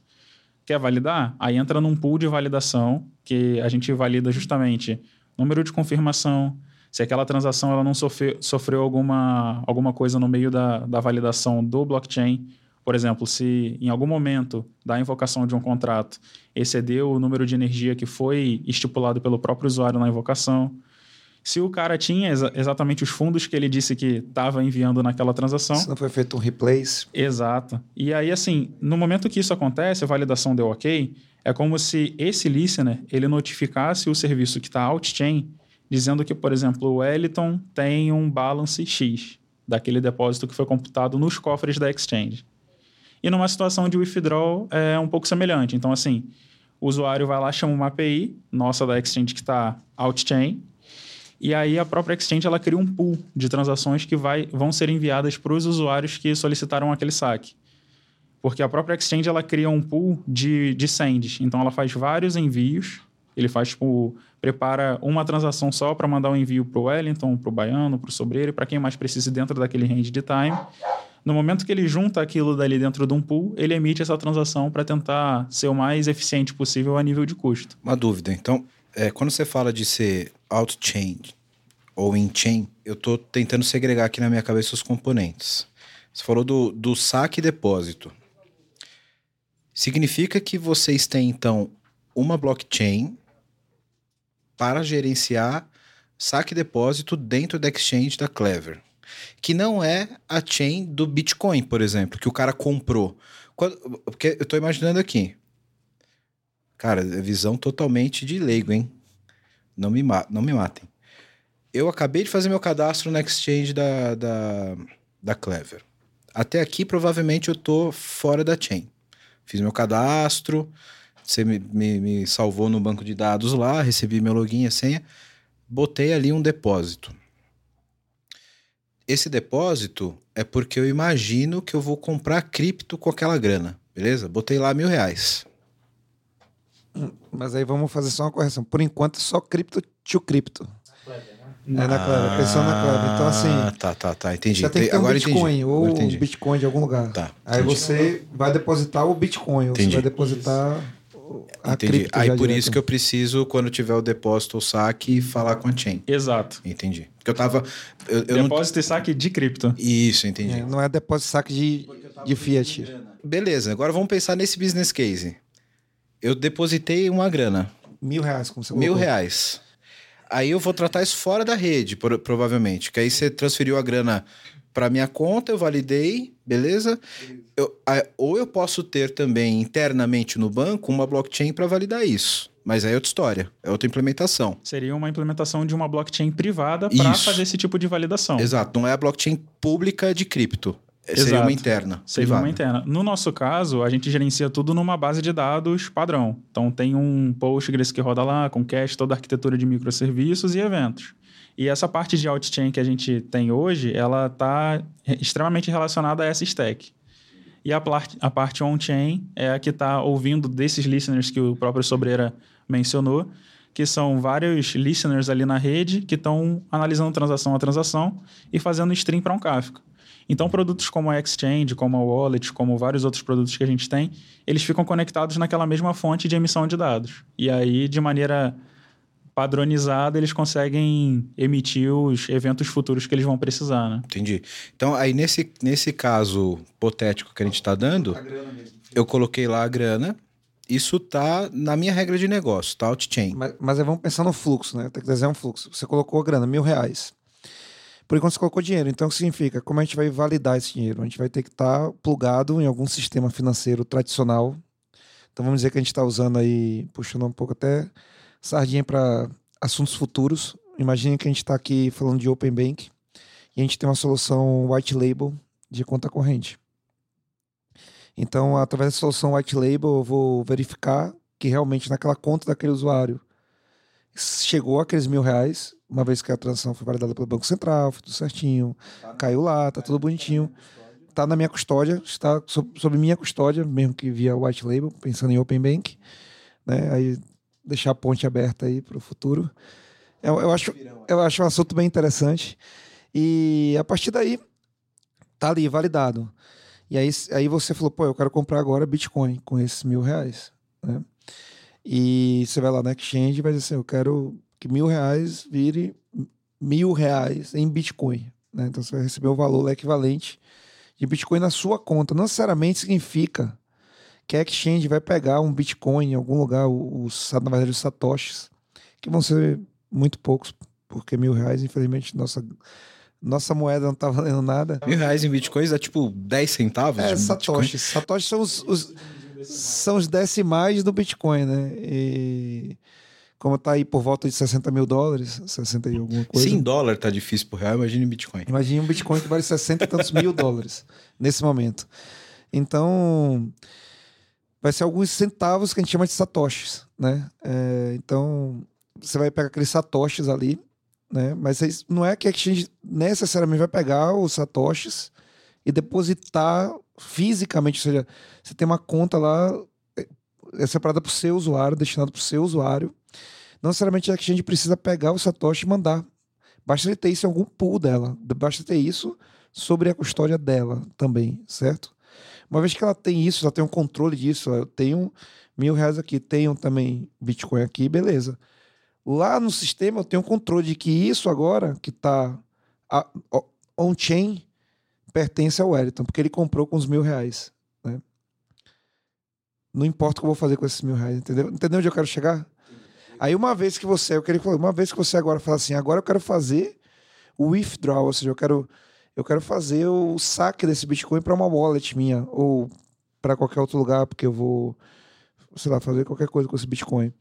Quer validar? Aí entra num pool de validação, que a gente valida justamente número de confirmação, se aquela transação ela não sofreu, sofreu alguma, alguma coisa no meio da, da validação do blockchain. Por exemplo, se em algum momento da invocação de um contrato excedeu o número de energia que foi estipulado pelo próprio usuário na invocação. Se o cara tinha exa- exatamente os fundos que ele disse que estava enviando naquela transação. Se não foi feito um replace, Exato. E aí, assim, no momento que isso acontece, a validação deu ok, é como se esse listener, ele notificasse o serviço que está out-chain, dizendo que, por exemplo, o Wellington tem um balance X daquele depósito que foi computado nos cofres da exchange. E numa situação de withdraw é um pouco semelhante. Então, assim, o usuário vai lá, chama uma API nossa da exchange que está out-chain, e aí a própria exchange ela cria um pool de transações que vai, vão ser enviadas para os usuários que solicitaram aquele saque. Porque a própria exchange ela cria um pool de, de sends. Então ela faz vários envios. Ele faz, tipo, prepara uma transação só para mandar um envio para o Wellington, para o Baiano, para o Sobreiro para quem mais precise dentro daquele range de time. No momento que ele junta aquilo dali dentro de um pool, ele emite essa transação para tentar ser o mais eficiente possível a nível de custo. Uma dúvida. Então, é, quando você fala de ser out-chain ou in-chain, eu estou tentando segregar aqui na minha cabeça os componentes. Você falou do, do saque e depósito. Significa que vocês têm, então, uma blockchain para gerenciar saque e depósito dentro da exchange da Clever. Que não é a chain do Bitcoin, por exemplo, que o cara comprou. Quando- porque eu estou imaginando aqui. Cara, é visão totalmente de leigo, hein? Não me, não me matem. Eu acabei de fazer meu cadastro na exchange da, da, da Clever. Até aqui, provavelmente, eu tô fora da chain. Fiz meu cadastro, você me, me, me salvou no banco de dados lá, recebi meu login e senha, botei ali um depósito. Esse depósito é porque eu imagino que eu vou comprar cripto com aquela grana, beleza? Botei lá mil reais. Mas aí vamos fazer só uma correção. Por enquanto, só cripto to cripto. É na Clever, pensando na Clever. Então, assim. Ah, tá, tá, tá. Entendi. Você tem que ter um Agora Bitcoin entendi. ou um entendi. Bitcoin de algum lugar. Tá, Aí entendi. você vai depositar o Bitcoin, ou você Entendi. vai depositar a Entendi. cripto. Aí já por direto. isso que eu preciso, quando tiver o depósito ou saque, falar com a chain. Exato. Entendi. Porque eu tava. Eu, eu não... Depósito e saque de cripto. Isso, entendi. É, não é depósito saque de, de Fiat. Beleza, agora vamos pensar nesse business case. Eu depositei uma grana, Mil reais, como você mil colocou. reais. Aí eu vou tratar isso fora da rede, pro- provavelmente. Que aí você transferiu a grana para minha conta, eu validei, beleza? Eu- a- ou eu posso ter também internamente no banco uma blockchain para validar isso. Mas aí é outra história, é outra implementação. Seria uma implementação de uma blockchain privada para fazer esse tipo de validação. Exato, não é a blockchain pública de cripto. É- Seria Exato. uma interna. Seria privada. uma interna. No nosso caso, a gente gerencia tudo numa base de dados padrão. Então tem um Postgres que roda lá, com cache, toda a arquitetura de microserviços e eventos. E essa parte de outchain que a gente tem hoje, ela está extremamente relacionada a essa stack. E a, a parte on-chain é a que está ouvindo desses listeners que o próprio Sobreira mencionou, que são vários listeners ali na rede que estão analisando transação a transação e fazendo stream para um Kafka. Então, produtos como a Exchange, como a Wallet, como vários outros produtos que a gente tem, eles ficam conectados naquela mesma fonte de emissão de dados. E aí, de maneira padronizada, eles conseguem emitir os eventos futuros que eles vão precisar, né? Entendi. Então, aí nesse, nesse caso hipotético que a gente está dando, eu coloquei lá a grana. Isso tá na minha regra de negócio, tá? Outchain. Mas, mas aí vamos pensar no fluxo, né? Tem que desenhar um fluxo. Você colocou a grana, mil reais. Por enquanto você colocou dinheiro. Então, o que significa? Como a gente vai validar esse dinheiro? A gente vai ter que estar plugado em algum sistema financeiro tradicional. Então, vamos dizer que a gente está usando aí, puxando um pouco até sardinha para assuntos futuros. Imagine que a gente está aqui falando de Open Bank e a gente tem uma solução white label de conta corrente. Então, através da solução white label, eu vou verificar que realmente naquela conta daquele usuário chegou aqueles mil reais, uma vez que a transação foi validada pelo Banco Central, foi tudo certinho, caiu lá, tá tudo bonitinho. Tá na minha custódia, está sob, sob minha custódia, mesmo que via white label, pensando em Open Bank, né? Aí deixar a ponte aberta aí para o futuro. Eu, eu, acho, eu acho um assunto bem interessante. E a partir daí, tá ali, validado. E aí, aí você falou, pô, eu quero comprar agora Bitcoin com esses mil reais. Né? E você vai lá na Exchange e vai dizer assim, eu quero que mil reais vire mil reais em Bitcoin. Né? Então você vai receber o valor equivalente de Bitcoin na sua conta. Não necessariamente significa que a Exchange vai pegar um Bitcoin em algum lugar, os, na verdade os satoshis, que vão ser muito poucos, porque mil reais, infelizmente, nossa, nossa moeda não tá valendo nada. Mil reais em bitcoins dá tipo 10 centavos É, satoshis. Satoshis são os, os- são os decimais do Bitcoin, né? E como tá aí por volta de 60 mil dólares, 60 e alguma coisa. Se em dólar tá difícil por real, imagina em Bitcoin. Imagina um Bitcoin que vale 60 e tantos mil dólares nesse momento. Então, vai ser alguns centavos que a gente chama de satoshis, né? É, então, você vai pegar aqueles satoshis ali, né? Mas não é que a exchange necessariamente vai pegar os satoshis e depositar fisicamente, ou seja, você tem uma conta lá é, é separada para o seu usuário, destinada para o seu usuário. Não necessariamente a exchange precisa pegar o satoshi e mandar. Basta ele ter isso em algum pool dela. Basta ter isso sobre a custódia dela também, certo? Uma vez que ela tem isso, ela tem um controle disso, eu tenho mil reais aqui, tenho também Bitcoin aqui, beleza. Lá no sistema eu tenho um controle de que isso agora, que está on-chain, pertence ao Wellington, porque ele comprou com os mil reais. Né? Não importa o que eu vou fazer com esses mil reais, entendeu? Entendeu onde eu quero chegar? Aí uma vez que você, eu queria falar, uma vez que você agora fala assim, agora eu quero fazer o withdrawal, ou seja, eu quero eu quero fazer o saque desse Bitcoin para uma wallet minha ou para qualquer outro lugar, porque eu vou sei lá, fazer qualquer coisa com esse Bitcoin.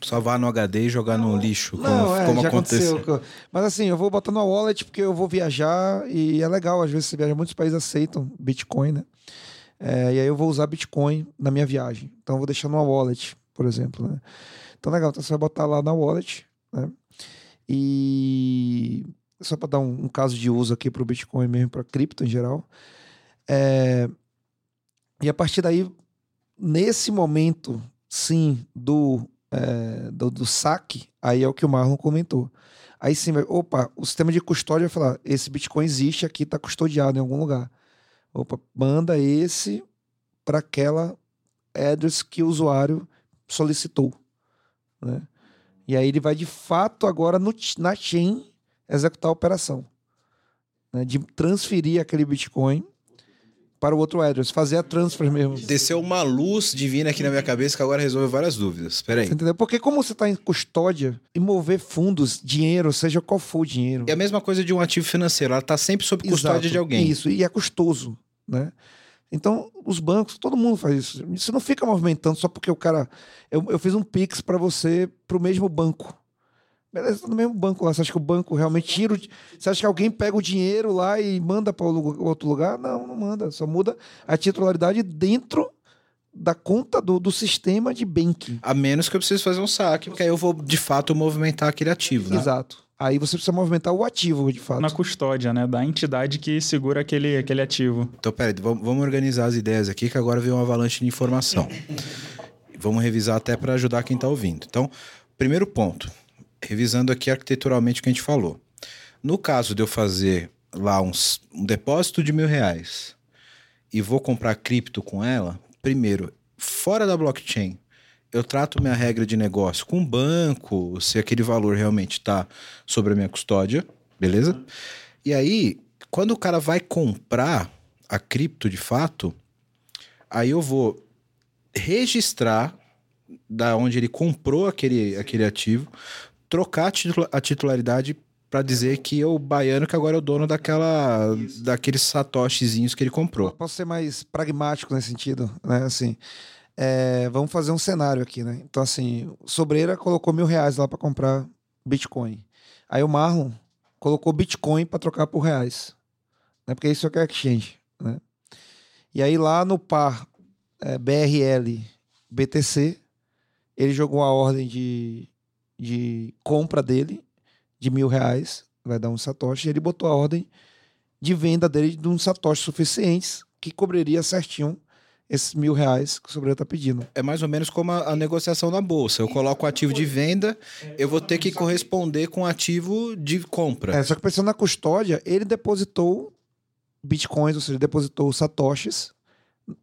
salvar no HD e jogar no lixo, como, Não, é, como aconteceu. aconteceu. Mas assim, eu vou botar no wallet porque eu vou viajar e é legal. Às vezes você viaja, muitos países aceitam Bitcoin, né? É, e aí eu vou usar Bitcoin na minha viagem. Então eu vou deixar numa wallet, por exemplo, né? Então legal, então você vai botar lá na wallet, né? E só para dar um, um caso de uso aqui para o Bitcoin mesmo, para cripto em geral. É, E a partir daí, nesse momento, sim, do, é, do, do saque, aí é o que o Marlon comentou. Aí sim, vai, opa, o sistema de custódia vai falar: esse Bitcoin existe aqui, está custodiado em algum lugar. Opa, manda esse para aquela address que o usuário solicitou. Né? E aí ele vai de fato agora no, na chain executar a operação. né? De transferir aquele Bitcoin para o outro address, fazer a transfer mesmo. Desceu uma luz divina aqui na minha cabeça que agora resolve várias dúvidas. Peraí. Você entendeu? Porque como você está em custódia e mover fundos, dinheiro, seja qual for o dinheiro. É a mesma coisa de um ativo financeiro, ela tá sempre sob custódia Exato, de alguém. Isso, e é custoso, né? Então, os bancos, todo mundo faz isso. Você não fica movimentando só porque o cara. Eu, eu fiz um Pix para você pro mesmo banco. Beleza, tá no mesmo banco lá. Você acha que o banco realmente tira. o Você acha que alguém pega o dinheiro lá e manda para outro lugar? Não, não manda. Só muda a titularidade dentro da conta do, do sistema de banking. A menos que eu precise fazer um saque, porque aí eu vou de fato movimentar aquele ativo, né? Exato. Aí você precisa movimentar o ativo, de fato. Na custódia, né? Da entidade que segura aquele, aquele ativo. Então, peraí, vamos vamos organizar as ideias aqui, que agora veio uma avalanche de informação. Vamos revisar até para ajudar quem está ouvindo. Então, primeiro ponto, revisando aqui arquiteturalmente o que a gente falou. No caso de eu fazer lá uns- um depósito de mil reais e vou comprar cripto com ela, primeiro, fora da blockchain, eu trato minha regra de negócio com o banco, se aquele valor realmente está sobre a minha custódia, beleza? E aí, quando o cara vai comprar a cripto de fato, aí eu vou registrar da onde ele comprou aquele, aquele ativo, trocar a, titula- a titularidade para dizer que é o baiano que agora é o dono daquela daqueles satoshizinhos que ele comprou. Posso ser mais pragmático nesse sentido, né? Assim, é, vamos fazer um cenário aqui, né? Então, assim, Sobreira colocou mil reais lá para comprar Bitcoin. Aí o Marlon colocou Bitcoin para trocar por reais, né? Porque isso é que é exchange, né? E aí lá no par é, BRL BTC, ele jogou a ordem de, de compra dele de mil reais, vai dar um satoshi, e ele botou a ordem de venda dele de uns satoshis suficientes que cobriria certinho esses mil reais que o Sobreira está pedindo. É mais ou menos como a, a negociação na bolsa. Eu coloco o ativo de venda, eu vou ter que corresponder com o ativo de compra. É, só que pensando na custódia, ele depositou bitcoins, ou seja, depositou satoshis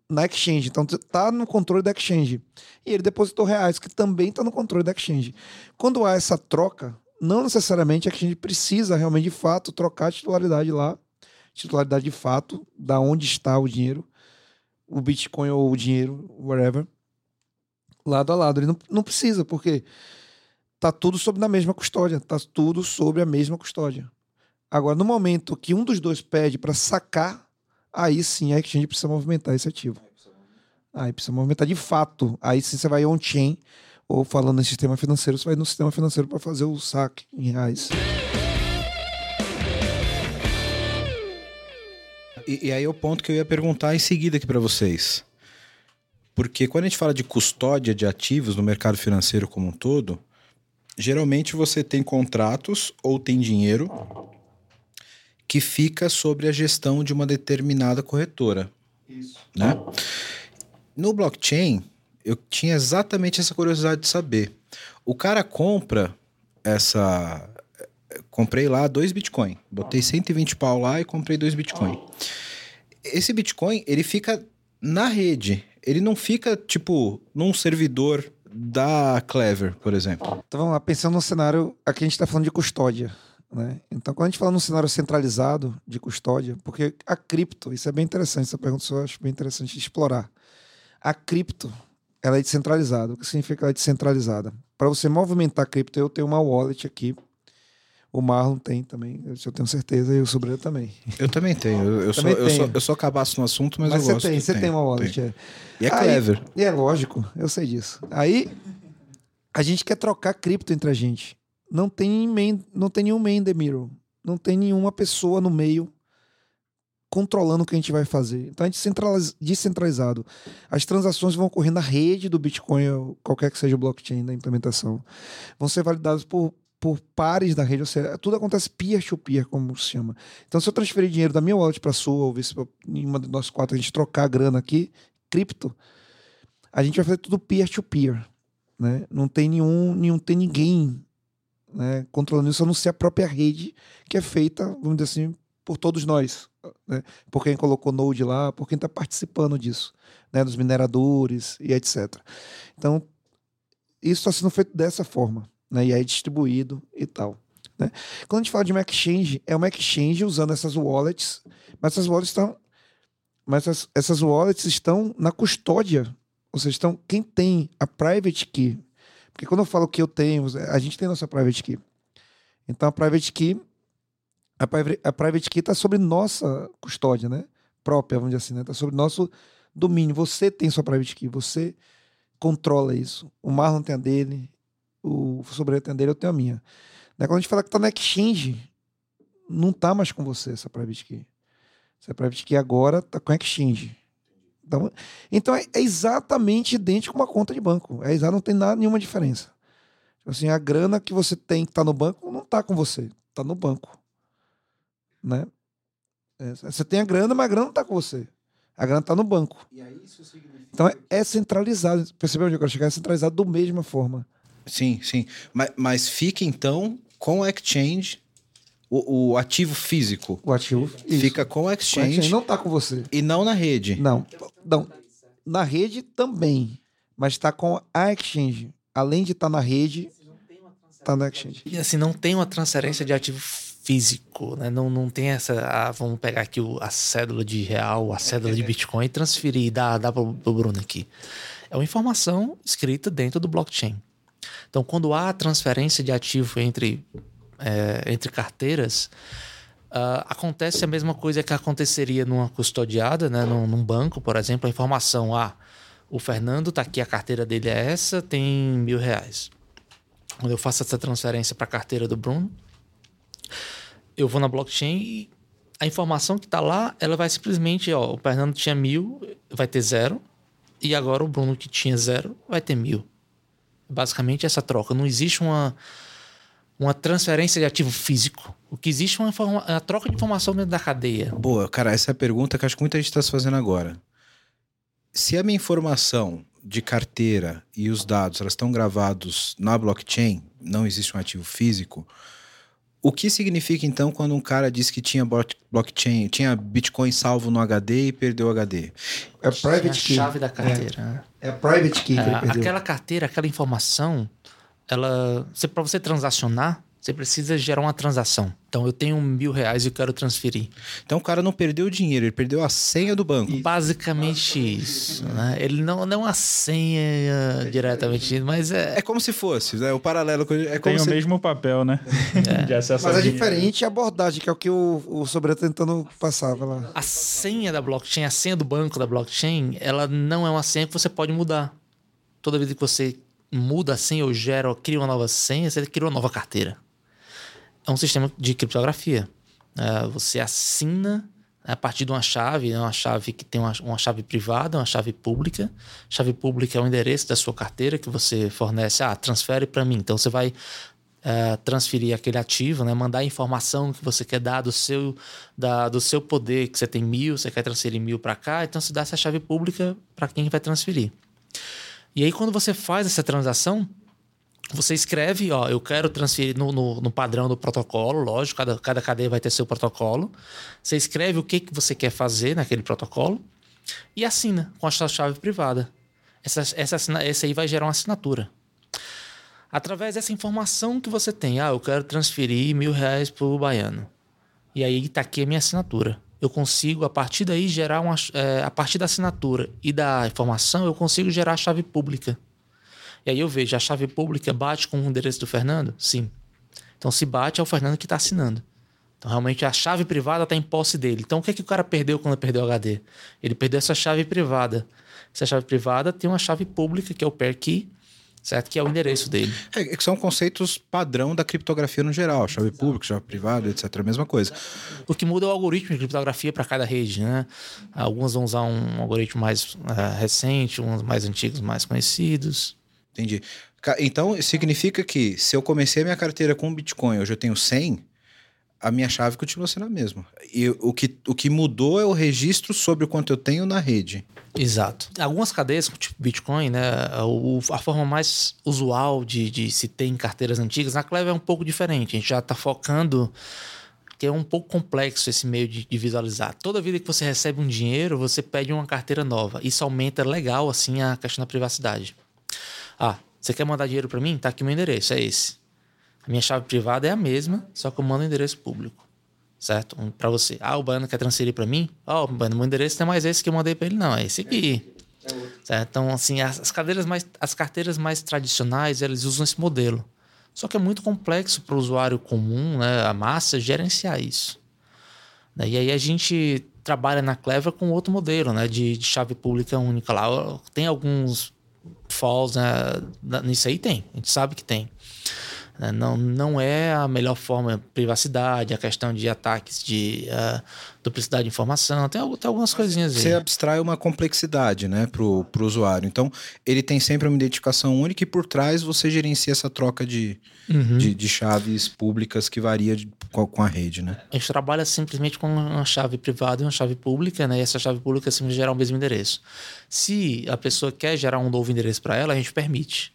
na exchange. Então tá no controle da exchange. E ele depositou reais, que também está no controle da exchange. Quando há essa troca, não necessariamente a exchange precisa realmente de fato trocar a titularidade lá, titularidade de fato, da onde está o dinheiro, o Bitcoin ou o dinheiro, whatever, lado a lado. Ele não, não precisa, porque tá tudo sob na mesma custódia, tá tudo sobre a mesma custódia. Agora, no momento que um dos dois pede para sacar, aí sim a exchange precisa movimentar esse ativo. Aí precisa movimentar de fato. Aí sim você vai on-chain, ou falando em sistema financeiro, você vai no sistema financeiro para fazer o saque em reais. E, e aí é o ponto que eu ia perguntar em seguida aqui para vocês. Porque quando a gente fala de custódia de ativos no mercado financeiro como um todo, geralmente você tem contratos ou tem dinheiro que fica sobre a gestão de uma determinada corretora. Isso. Né? No blockchain, eu tinha exatamente essa curiosidade de saber. O cara compra essa. Comprei lá dois Bitcoin. Botei 120 pau lá e comprei dois Bitcoin. Esse Bitcoin, ele fica na rede. Ele não fica, tipo, num servidor da Clever, por exemplo. Então vamos lá, pensando no cenário, aqui a gente está falando de custódia. Né? Então, quando a gente fala num cenário centralizado de custódia, porque a cripto, isso é bem interessante, essa pergunta eu acho bem interessante de explorar. A cripto, ela é descentralizada. O que significa que ela é descentralizada? Para você movimentar a cripto, eu tenho uma wallet aqui. O Marlon tem também, eu tenho certeza, e o Sobreira também. Eu também tenho. Eu, eu, sou, Também eu, sou, tenho. eu sou cabaço no assunto, mas, Mas eu você gosto. tem, você tenho. tem uma wallet. Tenho. é. E é Aí- Clever. E é lógico, eu sei disso. Aí A gente quer trocar cripto entre a gente. Não tem, main, não tem nenhum mirror. Não tem nenhuma pessoa no meio controlando o que a gente vai fazer. Então é descentralizado. As transações vão ocorrer na rede do Bitcoin, qualquer que seja o blockchain da implementação. Vão ser validadas por, por pares da rede, ou seja, tudo acontece peer-to-peer, -peer, como se chama. Então, se eu transferir dinheiro da minha wallet para a sua, ou se em uma de nós quatro a gente trocar a grana aqui, cripto, a gente vai fazer tudo peer-to-peer. -peer, né? Não tem nenhum, nenhum tem ninguém né, controlando isso, a não ser a própria rede que é feita, vamos dizer assim, por todos nós. Né? Por quem colocou Node lá, por quem está participando disso, né? dos mineradores e etc. Então, isso está sendo feito dessa forma, né? e aí distribuído e tal. Né? Quando a gente fala de uma exchange, é uma exchange usando essas wallets, mas essas wallets estão. Mas essas wallets estão na custódia. Ou seja, estão, quem tem a private key. Porque quando eu falo que eu tenho, a gente tem nossa private key. Então a private key a a private key está sobre nossa custódia, né? Própria, vamos dizer assim, né? Está sobre nosso domínio. Você tem sua private key, você controla isso. O Marlon tem a dele, o Sobreiro tem a dele, eu tenho a minha. Né? Quando a gente fala que está na exchange, não está mais com você essa private key. Essa private key agora está com exchange. Então, então é, é, exatamente idêntico com uma conta de banco. É exato, não tem nada, nenhuma diferença. Tipo assim, a grana que você tem que está no banco não está com você, está no banco né? É, você tem a grana, mas a grana não está com você. A grana está no banco. Então é, é, centralizado. Percebeu onde eu quero chegar? É centralizado da mesma forma. Sim, sim. Mas, mas fica então com o exchange, o, o ativo físico. O ativo fica com o exchange. O exchange não está com você. E não na rede. Não. não. Na rede também. Mas está com a exchange. Além de estar tá na rede, está na exchange. E assim, não tem uma transferência de ativo físico, né? Não, não tem essa. Ah, vamos pegar aqui o, a cédula de real, a cédula de Bitcoin e transferir e dar, dar para o Bruno aqui. É uma informação escrita dentro do blockchain. Então, quando há transferência de ativo entre, é, entre carteiras, uh, acontece a mesma coisa que aconteceria numa custodiada, né? num, num banco, por exemplo, a informação: ah, o Fernando está aqui, a carteira dele é essa, tem mil reais. Quando eu faço essa transferência para a carteira do Bruno, eu vou na blockchain e a informação que está lá, ela vai simplesmente, ó, o Fernando tinha mil, vai ter zero, e agora o Bruno que tinha zero vai ter mil. Basicamente essa troca. Não existe uma, uma transferência de ativo físico. O que existe é uma, uma troca de informação dentro da cadeia. Boa, cara, essa é a pergunta que acho que muita gente está se fazendo agora. Se a minha informação de carteira e os dados elas estão gravados na blockchain, não existe um ativo físico, o que significa então quando um cara diz que tinha blockchain, tinha Bitcoin salvo no HD e perdeu o HD? É a private key. A chave da carteira. É, é a private key. É, aquela carteira, aquela informação, ela, para você transacionar, você precisa gerar uma transação. Então eu tenho mil reais e eu quero transferir. Então o cara não perdeu o dinheiro, ele perdeu a senha do banco. Basicamente isso. Né? Ele não não a senha diretamente, mas é. É como se fosse, né? O paralelo é Tem se... o mesmo papel, né? É. De acesso mas é diferente a abordagem, que é o que o, o Sobre tentando passar lá. A senha da blockchain, a senha do banco da blockchain, ela não é uma senha que você pode mudar. Toda vez que você muda a senha ou gera ou cria uma nova senha, você cria uma nova carteira é um sistema de criptografia. É, você assina a partir de uma chave, uma chave que tem uma, uma, chave privada, uma chave pública. Chave pública é o endereço da sua carteira que você fornece. Ah, transfere para mim. Então você vai é, transferir aquele ativo, né? mandar a informação que você quer dar do seu, da, do seu poder, que você tem mil, você quer transferir mil para cá. Então você dá essa chave pública para quem vai transferir. E aí, quando você faz essa transação, você escreve, ó, eu quero transferir no, no, no, padrão do protocolo, lógico, cada, cada cadeia vai ter seu protocolo. Você escreve o que, que você quer fazer naquele protocolo e assina com a sua chave privada. Essa, essa, essa aí vai gerar uma assinatura. Através dessa informação que você tem, ah, eu quero transferir mil reais para o baiano. E aí está aqui a minha assinatura. Eu consigo, a partir daí, gerar uma. É, a partir da assinatura e da informação, eu consigo gerar a chave pública. E aí eu vejo, a chave pública bate com o endereço do Fernando? Sim. Então, se bate, é o Fernando que está assinando. Então, realmente, a chave privada está em posse dele. Então, o que, é que o cara perdeu quando perdeu o HD? Ele perdeu essa chave privada. Essa chave privada tem uma chave pública, que é o pair key, certo? Que é o endereço dele. É, que são conceitos padrão da criptografia no geral, chave pública, chave privada, etc. É a mesma coisa. O que muda é o algoritmo de criptografia para cada rede, né? Algumas vão usar um algoritmo mais uh, recente, uns mais antigos, mais conhecidos. Entendi. Então, significa que se eu comecei a minha carteira com Bitcoin, hoje eu tenho 100, a minha chave continua sendo a mesma. E o que, o que mudou é o registro sobre o quanto eu tenho na rede. Exato. Algumas cadeias, tipo Bitcoin, né, o, a forma mais usual de, de se ter em carteiras antigas, na Clever é um pouco diferente. A gente já está focando que é um pouco complexo esse meio de, de, visualizar. Toda vida que você recebe um dinheiro, você pede uma carteira nova. Isso aumenta legal assim a questão da privacidade. Ah, você quer mandar dinheiro para mim? Tá aqui meu endereço, é esse. A minha chave privada é a mesma, só que eu mando o endereço público. Certo? Um, para você. Ah, o Baiano quer transferir para mim? Ó, oh, Baiano, meu endereço não é mais esse que eu mandei para ele, não. É esse aqui. Certo? Então, assim, as, as, cadeiras mais, as carteiras mais tradicionais, eles usam esse modelo. Só que é muito complexo para o usuário comum, né, a massa, gerenciar isso. Né, e aí a gente trabalha na Clever com outro modelo, né, de, de chave pública única lá. Tem alguns falls né, nisso aí? Tem. A gente sabe que tem. Né? Não, não é a melhor forma, privacidade, a questão de ataques de uh, duplicidade de informação, tem, tem algumas coisinhas aí. Você abstrai uma complexidade né, para o usuário. Então, ele tem sempre uma identificação única e por trás você gerencia essa troca de, uhum. de, de, chaves públicas que varia de, com, com, a rede. Né? A gente trabalha simplesmente com uma chave privada e uma chave pública, né? e essa chave pública sempre gerar o mesmo endereço. Se a pessoa quer gerar um novo endereço para ela, a gente permite.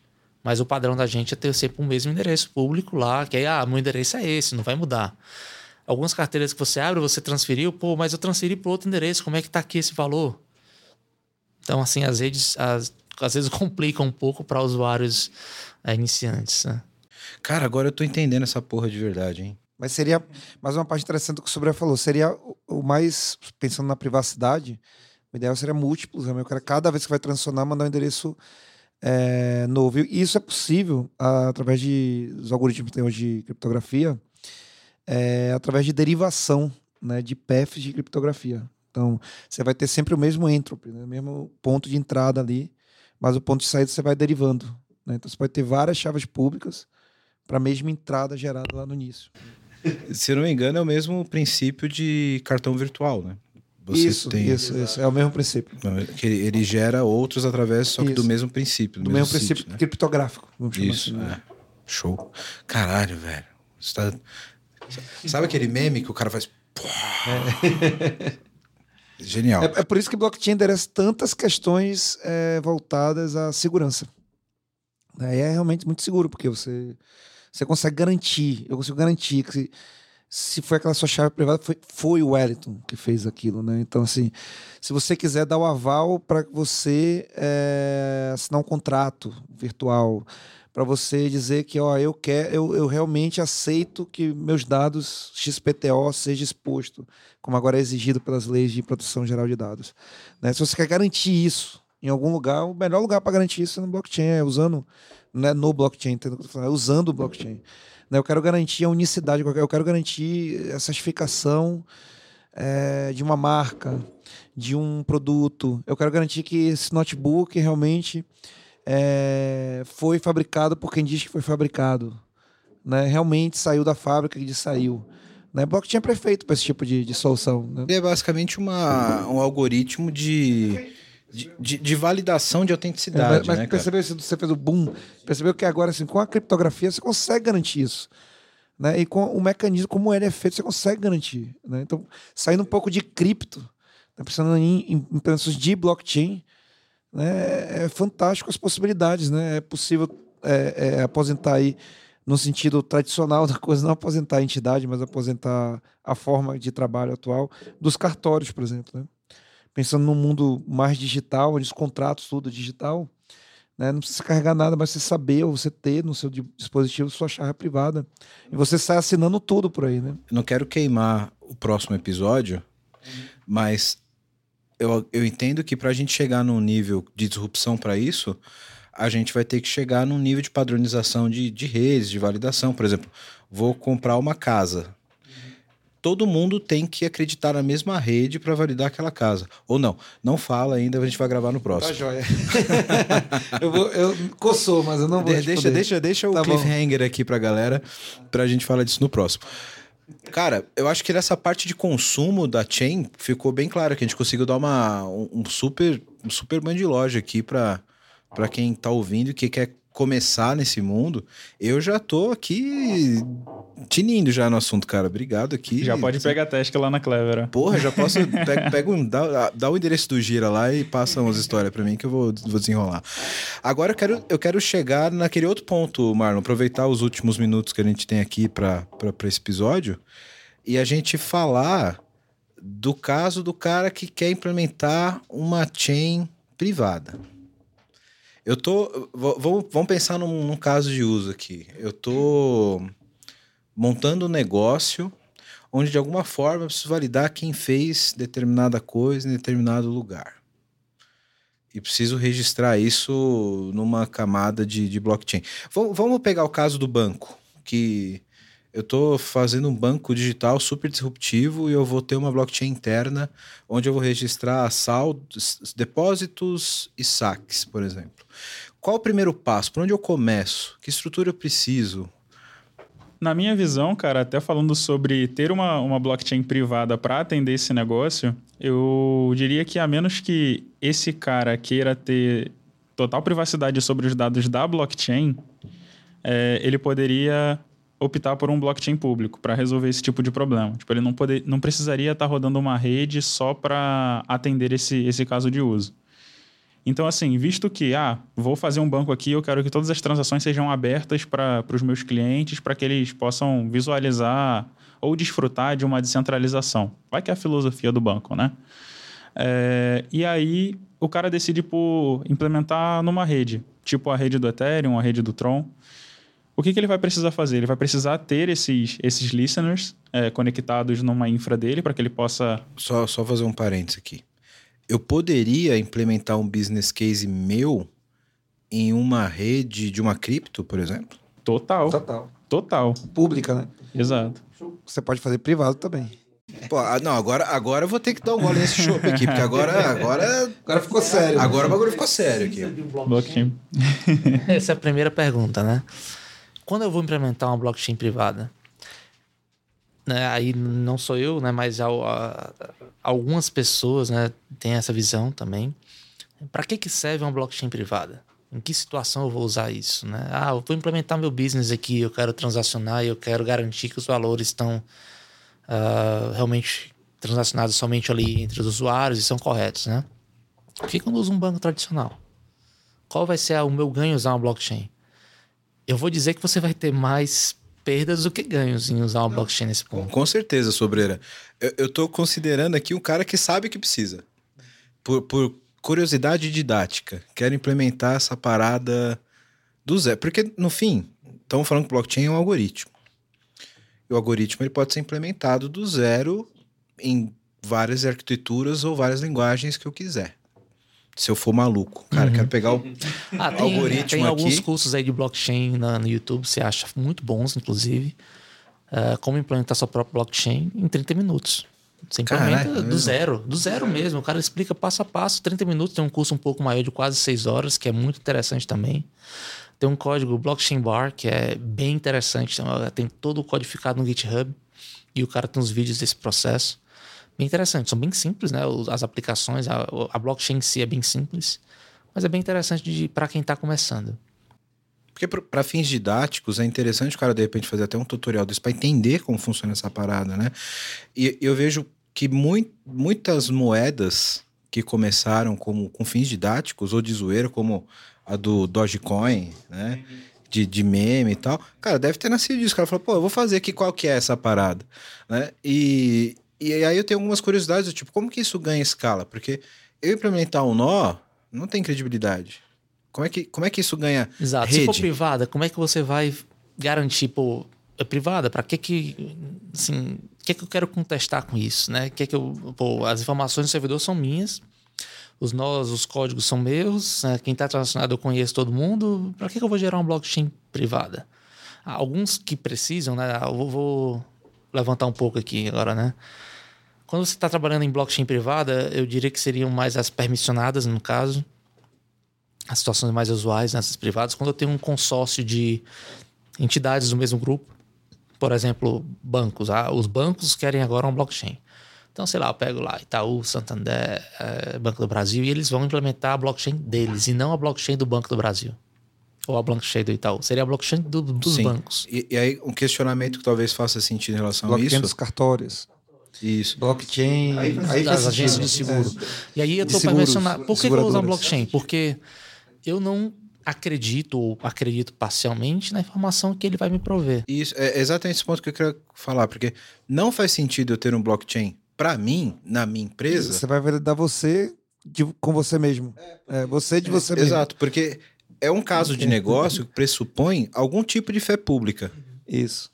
Mas o padrão da gente é ter sempre o mesmo endereço público lá, que aí, ah, meu endereço é esse, não vai mudar. Algumas carteiras que você abre, você transferiu, pô, mas eu transferi para outro endereço, como é que está aqui esse valor? Então, assim, as redes as, às vezes complicam um pouco para usuários é, iniciantes. Né? Cara, agora eu tô entendendo essa porra de verdade, hein? Mas seria mais uma parte interessante do que o Sobreira falou. Seria o mais, pensando na privacidade, o ideal seria múltiplos. Né? Eu quero cada vez que vai transacionar, mandar um endereço é, novo. E isso é possível através de, dos algoritmos que tem hoje de criptografia, é, através de derivação né, de paths de criptografia. Então, você vai ter sempre o mesmo entropy, né, o mesmo ponto de entrada ali, mas o ponto de saída você vai derivando. Né? Então, você pode ter várias chaves públicas para a mesma entrada gerada lá no início. Se não me engano, é o mesmo princípio de cartão virtual, né? Você isso, tem... isso, isso. É o mesmo princípio. Que ele, ele gera outros através só que do mesmo princípio. Do, do mesmo, princípio sítio, né? criptográfico. Isso, assim, é. Show. Caralho, velho. Tá... Sabe aquele meme que o cara faz... É. Genial. É, é, por isso que blockchain endereça tantas questões é, voltadas à segurança. É realmente muito seguro, porque você, você consegue garantir, eu consigo garantir que se foi aquela sua chave privada, foi, foi o Wellington que fez aquilo, né? Então, assim, se você quiser dar o aval para você é, assinar um contrato virtual, para você dizer que, ó, eu quero, eu, eu realmente aceito que meus dados XPTO seja exposto, como agora é exigido pelas leis de proteção geral de dados. Né? Se você quer garantir isso em algum lugar, o melhor lugar para garantir isso é no blockchain, é usando, não é no blockchain, é usando o blockchain. Né? Eu quero garantir a unicidade, eu quero garantir a certificação é, de uma marca, de um produto. Eu quero garantir que esse notebook realmente é, foi fabricado por quem diz que foi fabricado. Né? Realmente saiu da fábrica que saiu. Né? Blockchain é perfeito para esse tipo de, de solução. Né? É basicamente uma, um algoritmo de de, de, de, validação de autenticidade. É, mas, mas né, percebeu se você fez o boom? Percebeu que agora, assim, com a criptografia, você consegue garantir isso. Né? E com o mecanismo, como ele é feito, você consegue garantir. Né? Então, saindo um pouco de cripto, tá pensando em, em, em de blockchain, né? é fantástico as possibilidades. Né? É possível é, é, aposentar aí no sentido tradicional da coisa, não aposentar a entidade, mas aposentar a forma de trabalho atual dos cartórios, por exemplo. Né? Pensando num mundo mais digital, onde os contratos tudo é digital, né? não precisa carregar nada, mas você saber ou você ter no seu dispositivo sua chave privada. E você sai assinando tudo por aí, né? Não quero queimar o próximo episódio, mas eu, eu entendo que para a gente chegar num nível de disrupção para isso, a gente vai ter que chegar num nível de padronização de, de redes, de validação. Por exemplo, vou comprar uma casa todo mundo tem que acreditar na mesma rede para validar aquela casa. Ou não, não fala ainda, a gente vai gravar no Tá próximo. joia. eu, vou, eu coçou, mas eu não vou De- deixa, deixa, deixa o Tá bom. cliffhanger aqui pra galera, pra gente falar disso no próximo. Cara, eu acho que nessa parte de consumo da chain ficou bem claro que a gente conseguiu dar uma, um, super um super banho de loja aqui pra quem tá ouvindo e que quer começar nesse mundo. Eu já tô aqui tinindo já no assunto, cara. Obrigado aqui. Já pode pegar teste lá na Clever. Porra, já posso. Pega, pega um, dá, dá o endereço do Gira lá e passa umas histórias pra mim que eu vou, vou desenrolar. Agora eu quero, eu quero chegar naquele outro ponto, Marlon, aproveitar os últimos minutos que a gente tem aqui pra esse episódio e a gente falar do caso do cara que quer implementar uma chain privada. Eu tô. v- Vamos, pensar num, num caso de uso aqui. Eu tô montando um negócio onde de alguma forma eu preciso validar quem fez determinada coisa em determinado lugar. E preciso registrar isso numa camada de, de blockchain. Vam- Vamos pegar o caso do banco, que eu estou fazendo um banco digital super disruptivo e eu vou ter uma blockchain interna onde eu vou registrar saldos, depósitos e saques, por exemplo. Qual o primeiro passo? Por onde eu começo? Que estrutura eu preciso? Na minha visão, cara, até falando sobre ter uma, uma blockchain privada para atender esse negócio, eu diria que a menos que esse cara queira ter total privacidade sobre os dados da blockchain, é, ele poderia optar por um blockchain público para resolver esse tipo de problema. Tipo, ele não, poder, não precisaria estar rodando uma rede só para atender esse, esse caso de uso. Então, assim, visto que, ah, vou fazer um banco aqui, eu quero que todas as transações sejam abertas para os meus clientes, para que eles possam visualizar ou desfrutar de uma descentralização. Vai que é a filosofia do banco, né? É, e aí, o cara decide por implementar numa rede, tipo a rede do Ethereum, a rede do Tron. O que, que ele vai precisar fazer? Ele vai precisar ter esses, esses listeners é, conectados numa infra dele para que ele possa Só, só fazer um parênteses aqui. Eu poderia implementar um business case meu em uma rede de uma cripto, por exemplo? total, Total. total, Pública, né? exato. Você pode fazer privado também. Pô, ah, não, agora, agora eu vou ter que dar um gole nesse chopp aqui, porque agora, agora, Agora ficou sério. agora o bagulho ficou sério aqui. Blockchain. Essa é a primeira pergunta, né? Quando eu vou implementar uma blockchain privada, né, aí não sou eu, né, mas al- a- algumas pessoas, né, têm essa visão também. Para que que serve uma blockchain privada? Em que situação eu vou usar isso, né? Ah, eu vou implementar meu business aqui, eu quero transacionar, eu quero garantir que os valores estão ah, realmente transacionados somente ali entre os usuários e são corretos, né? Por que eu uso um banco tradicional? Qual vai ser o meu ganho usar uma blockchain? Eu vou dizer que você vai ter mais perdas do que ganhos em usar uma blockchain nesse ponto. Com certeza, Sobreira. Eu, tô considerando aqui um cara que sabe que precisa. Por, por curiosidade didática. Quero implementar essa parada do zero. Porque, no fim, estamos falando que blockchain é um algoritmo. E o algoritmo ele pode ser implementado do zero em várias arquiteturas ou várias linguagens que eu quiser. Se eu for maluco. Cara, quero pegar o. Ah, tem, Algoritmo tem alguns aqui. cursos aí de blockchain na- no YouTube, você acha muito bons, inclusive. Ah, como implementar sua própria blockchain em 30 minutos. Você implementa Caralho, é do mesmo? zero, do zero mesmo. O cara explica passo a passo, 30 minutos. Tem um curso um pouco maior de quase 6 horas, que é muito interessante também. Tem um código Blockchain Bar, que é bem interessante. Tem todo o codificado no GitHub. E o cara tem uns vídeos desse processo. Bem interessante. São bem simples, né? As aplicações, a, a blockchain em si é bem simples. Mas é bem interessante para quem está começando. Porque para fins didáticos é interessante o cara de repente fazer até um tutorial desse para entender como funciona essa parada, né? E eu vejo que mui- muitas moedas que começaram como com fins didáticos ou de zoeira, como a do Dogecoin, né? De, de meme e tal. Cara, deve ter nascido disso. O cara falou, pô, eu vou fazer aqui qual que é essa parada, né? E, e aí eu tenho algumas curiosidades, tipo, como que isso ganha escala? Porque eu implementar um nó não tem credibilidade. Como é que, como é que isso ganha Exato. rede? Se for privada, como é que você vai garantir, pô, é privada? Para que que, assim, o que que eu quero contestar com isso, né? Que que eu, pô, as informações do servidor são minhas, os nós, os códigos são meus, né? quem está transacionado eu conheço todo mundo. Para que que eu vou gerar uma blockchain privada? Alguns que precisam, né? Eu vou, vou levantar um pouco aqui agora, né? Quando você está trabalhando em blockchain privada, eu diria que seriam mais as permissionadas, no caso, as situações mais usuais nessas privadas. Quando eu tenho um consórcio de entidades do mesmo grupo, por exemplo, bancos. Ah, os bancos querem agora um blockchain. Então, sei lá, eu pego lá Itaú, Santander, é, Banco do Brasil, e eles vão implementar a blockchain deles, e não a blockchain do Banco do Brasil. Ou a blockchain do Itaú. Seria a blockchain do, dos Sim. bancos. E, e aí, um questionamento que talvez faça sentido em relação a Blockchain isso. dos cartórios. Isso. Blockchain. Aí, das faz agências de sentido, seguro. é. E aí eu estou seguros, mencionando. Por que, que eu vou usar um seguradoras. blockchain? Porque eu não acredito, ou acredito parcialmente, na informação que ele vai me prover. Isso é exatamente esse ponto que eu queria falar, porque não faz sentido eu ter um blockchain para mim, na minha empresa. Você vai validar você de- com você mesmo. É, você de você mesmo. Exato, porque é um caso de negócio que pressupõe algum tipo de fé pública. Isso.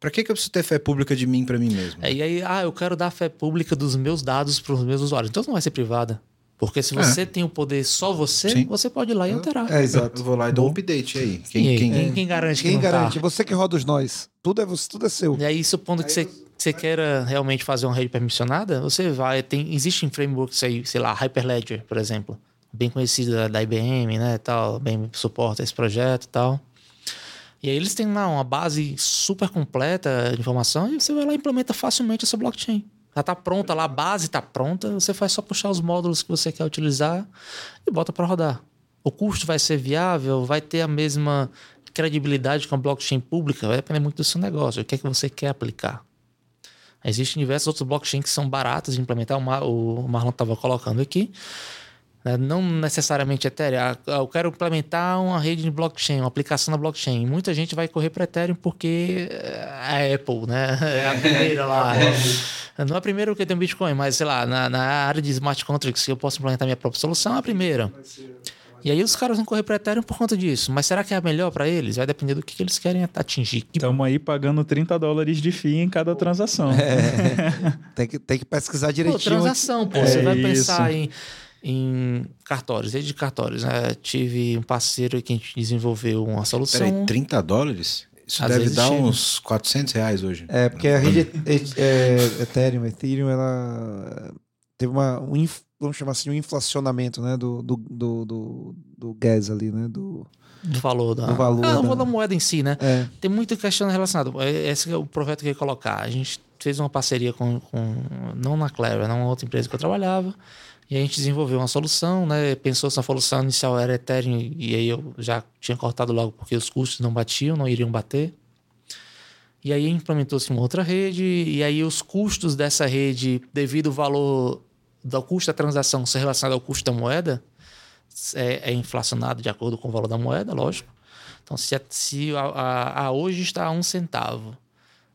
Para que, que eu preciso ter fé pública de mim para mim mesmo? É, e aí, ah, eu quero dar fé pública dos meus dados para os meus usuários. Então não vai ser privada. Porque se você tem o poder só você, Sim. você pode ir lá e alterar. É, exato. Eu vou lá e dou um update aí. E Quem, aí, quem- quem, quem garante que Quem não garante? tá? Você que roda os nós. Tudo é, você, tudo é seu. E aí, supondo que você, que você queira realmente fazer uma rede permissionada, você vai. Tem, existem frameworks aí, sei lá, Hyperledger, por exemplo, bem conhecido da, da IBM, né? Tal, bem suporta esse projeto e tal. E aí eles têm lá uma base super completa de informação e você vai lá e implementa facilmente essa blockchain. Já tá pronta lá, a base tá pronta, você faz só puxar os módulos que você quer utilizar e bota para rodar. O custo vai ser viável, vai ter a mesma credibilidade com a blockchain pública, vai depender muito do seu negócio, o que é que você quer aplicar. Existem diversos outros blockchains que são baratos de implementar, o o Marlon estava colocando aqui. Né? Não necessariamente Ethereum. Ah, Eu quero implementar uma rede de blockchain, uma aplicação na blockchain. Muita gente vai correr para Ethereum porque é a Apple, né? É a primeira lá. Não é a primeira que tem Bitcoin, mas sei lá, na, na área de smart contracts que eu posso implementar minha própria solução, é a primeira. E aí os caras vão correr para Ethereum por conta disso. Mas será que é a melhor para eles? Vai depender do que, que eles querem atingir. Que Estamos aí pagando 30 dólares de FII em cada transação. Tem que, tem que pesquisar Pô, direitinho. transação, pô. É você vai isso. pensar em, em cartórios, rede de cartórios. Né? Tive um parceiro que a gente desenvolveu uma solução. Peraí, 30 dólares? Isso Às deve dar chega. uns 400 reais hoje. É, porque a rede é, é, Ethereum, Ethereum, ela teve uma, um, inf- vamos chamar assim, um inflacionamento, né, do, do, do, do, do gas ali, né, do... Do valor da, Do valor Ah, da- da moeda em si, né? É, Tem muita questão relacionada. É- Esse é o projeto que eu ia colocar. A gente fez uma parceria com, com não na Clever, não uma outra empresa que eu trabalhava. E a gente desenvolveu uma solução, né? Pensou se a solução inicial era Ethereum e aí eu já tinha cortado logo porque os custos não batiam, não iriam bater. E aí implementou-se uma outra rede e aí os custos dessa rede, devido ao valor do custo da transação ser relacionado ao custo da moeda, é, é inflacionado de acordo com o valor da moeda, lógico. Então, se, se a, a- a hoje está a um centavo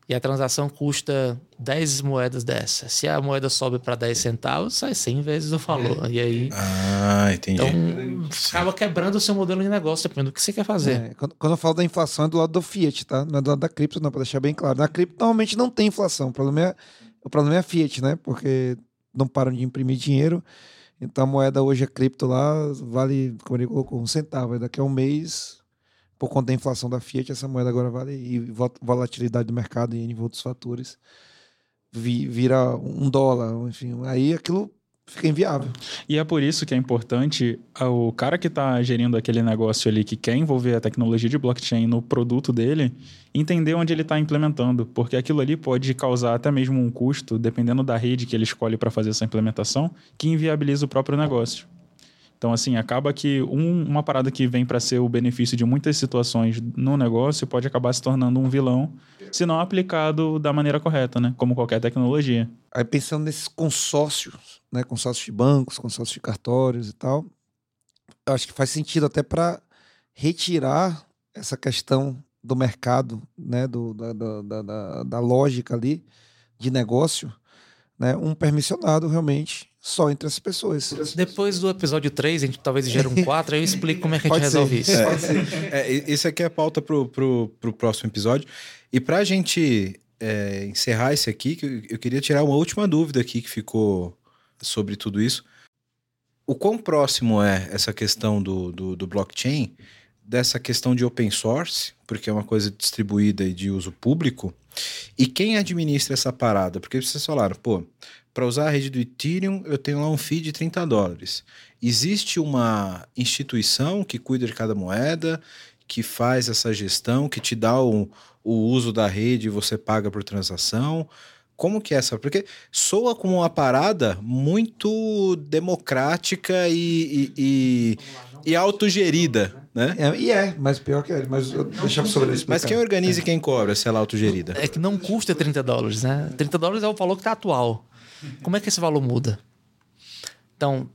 e a transação custa 10 moedas dessa, se a moeda sobe para 10 centavos, sai 100 vezes o valor. E aí, Ah, entendi. então, acaba quebrando o seu modelo de negócio, dependendo do que você quer fazer. é, quando, quando eu falo da inflação é do lado do Fiat, tá? Não é do lado da cripto, não, para deixar bem claro. Na cripto normalmente não tem inflação. O problema é, o problema é a Fiat, né? Porque não param de imprimir dinheiro. Então a moeda hoje, a cripto lá, vale, como ele colocou, um centavo. Daqui a um mês, por conta da inflação da Fiat, essa moeda agora vale, e vo- volatilidade do mercado e outros fatores, vi- vira um dólar, enfim. Aí aquilo fica inviável. E é por isso que é importante ah, o cara que está gerindo aquele negócio ali, que quer envolver a tecnologia de blockchain no produto dele, entender onde ele está implementando, porque aquilo ali pode causar até mesmo um custo, dependendo da rede que ele escolhe para fazer essa implementação, que inviabiliza o próprio negócio. Então, assim, acaba que um- uma parada que vem para ser o benefício de muitas situações no negócio pode acabar se tornando um vilão, se não aplicado da maneira correta, né? Como qualquer tecnologia. Aí pensando nesses consórcios, né, consórcios de bancos, consórcios de cartórios e tal, eu acho que faz sentido até para retirar essa questão do mercado, né, do, da, da, da- da, lógica ali de negócio, né, um permissionado realmente só entre as pessoas. Depois do episódio 3, a gente talvez gere um 4, aí eu explico como é que a gente Pode ser. resolve isso. É, e- isso aqui é a pauta pro, pro, pro próximo episódio. E pra gente é, encerrar esse aqui, que eu queria tirar uma última dúvida aqui que ficou sobre tudo isso. O quão próximo é essa questão do, do, do blockchain dessa questão de open source, porque é uma coisa distribuída e de uso público, e quem administra essa parada? Porque vocês falaram, pô, para usar a rede do Ethereum, eu tenho lá um fee de 30 dólares. Existe uma instituição que cuida de cada moeda, que faz essa gestão, que te dá o, o uso da rede e você paga por transação? Como que é essa? Porque soa como uma parada muito democrática e, e, e, e autogerida, né? É, e é, mas pior que é. Mas eu deixa sobre isso. Mas quem organiza e quem cobra se ela é autogerida? É que não custa 30 dólares, né? 30 dólares é o valor que está atual. Como é que esse valor muda? Então,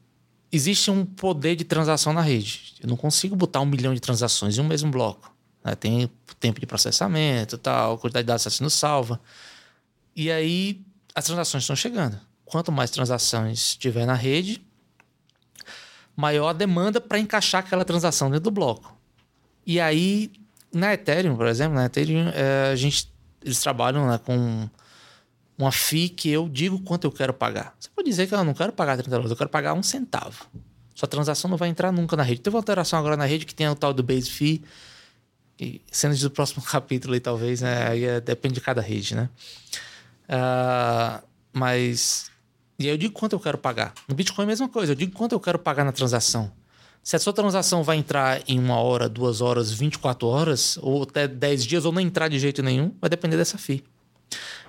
existe um poder de transação na rede. Eu não consigo botar um milhão de transações em um mesmo bloco. Né? Tem tempo de processamento, tal, quantidade de dados sendo salva. E aí as transações estão chegando. Quanto mais transações tiver na rede, maior a demanda para encaixar aquela transação dentro do bloco. E aí, na Ethereum, por exemplo, na Ethereum, é, a gente, eles trabalham né, com uma FII que eu digo quanto eu quero pagar. Você pode dizer que eu não quero pagar 30 dólares, eu quero pagar um centavo. Sua transação não vai entrar nunca na rede. Teve uma alteração agora na rede que tem o tal do base fee, e cenas do próximo capítulo aí, talvez, né? Aí é, depende de cada rede, né? Uh, mas. E aí eu digo quanto eu quero pagar. No Bitcoin é a mesma coisa, eu digo quanto eu quero pagar na transação. Se a sua transação vai entrar em uma hora, duas horas, 24 horas, ou até 10 dias, ou não entrar de jeito nenhum, vai depender dessa FII.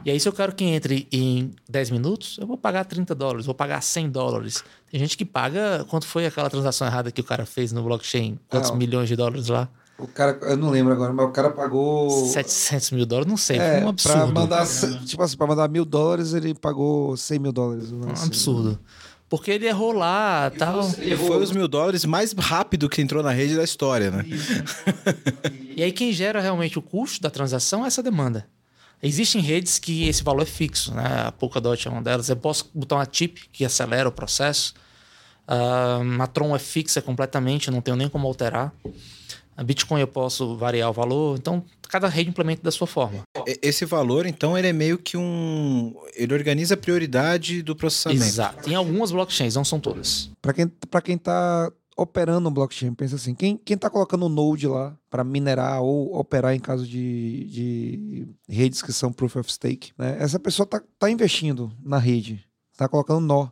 E aí, se eu quero que entre em 10 minutos, eu vou pagar 30 dólares, vou pagar 100 dólares. Tem gente que paga. Quanto foi aquela transação errada que o cara fez no blockchain? Quantos Ah, milhões de dólares lá? O cara, eu não lembro agora, mas o cara pagou. 700 mil dólares? Não sei, É, foi um pra absurdo. mandar, tipo assim, pra mandar mil dólares, ele pagou 100 mil dólares. Um absurdo. Porque ele errou lá tal. E foi os mil dólares mais rápido que entrou na rede da história, né? E aí, quem gera realmente o custo da transação é essa demanda. Existem redes que esse valor é fixo, né? A Polkadot é uma delas. Eu posso botar uma chip que acelera o processo. Ah, a Tron é fixa completamente, eu não tenho nem como alterar. A Bitcoin eu posso variar o valor. Então, cada rede implementa da sua forma. Esse valor, então, ele é meio que um. Ele organiza a prioridade do processamento. Exato. Tem algumas blockchains, não são todas. Para quem, pra quem tá operando um blockchain, pensa assim, quem, quem tá colocando um node lá para minerar ou operar em caso de, de redes que são proof of stake, né? Essa pessoa tá, tá investindo na rede, tá colocando nó.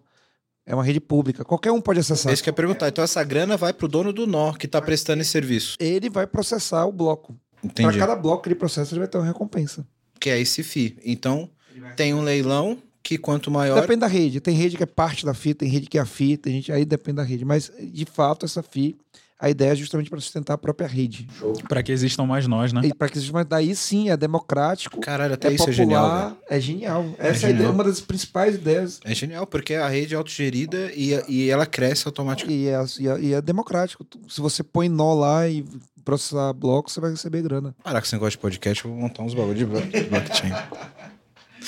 É uma rede pública, qualquer um pode acessar. É isso que eu ia perguntar. Então, essa grana vai pro dono do nó que tá prestando esse serviço. Ele vai processar o bloco. Para cada bloco que ele processa, ele vai ter uma recompensa. Que é esse FII. Então, tem um leilão que quanto maior. Depende da rede. Tem rede que é parte da FII, tem rede que é a FII, tem gente aí depende da rede. Mas, de fato, essa FII, a ideia é justamente para sustentar a própria rede. Para que existam mais nós, né? E para que seja, mas daí sim é democrático, Caralho, até é isso popular, é genial. velho. é genial. Essa é, genial. ideia, uma das principais ideias. É genial, porque a rede é autogerida e, e ela cresce automaticamente. E é, e é- e é democrático. Se você põe nó lá e processar bloco, você vai receber grana. Parar com esse negócio de podcast, eu vou montar uns bagulho de blockchain.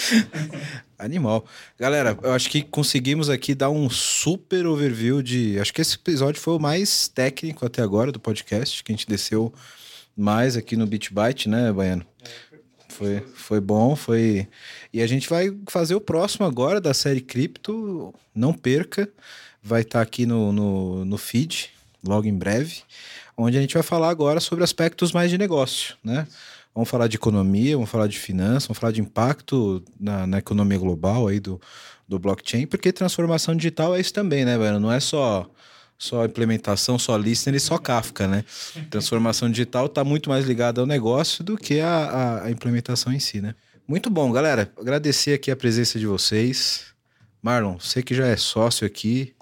Animal. Galera, eu acho que conseguimos aqui dar um super overview de. Acho que esse episódio foi o mais técnico até agora do podcast, que a gente desceu mais aqui no BitByte, né, Baiano? Foi, foi bom, foi. E a gente vai fazer o próximo agora da série Cripto. Não perca. Vai estar aqui no, no, no feed, logo em breve, onde a gente vai falar agora sobre aspectos mais de negócio, né? Vamos falar de economia, vamos falar de finanças, vamos falar de impacto na, na economia global aí do, do blockchain, porque transformação digital é isso também, né, velho? Não é só só implementação, só listener e só Kafka, né? Transformação digital está muito mais ligada ao negócio do que a, a- implementação em si, né? Muito bom, galera. Agradecer aqui a presença de vocês. Marlon, você que já é sócio aqui.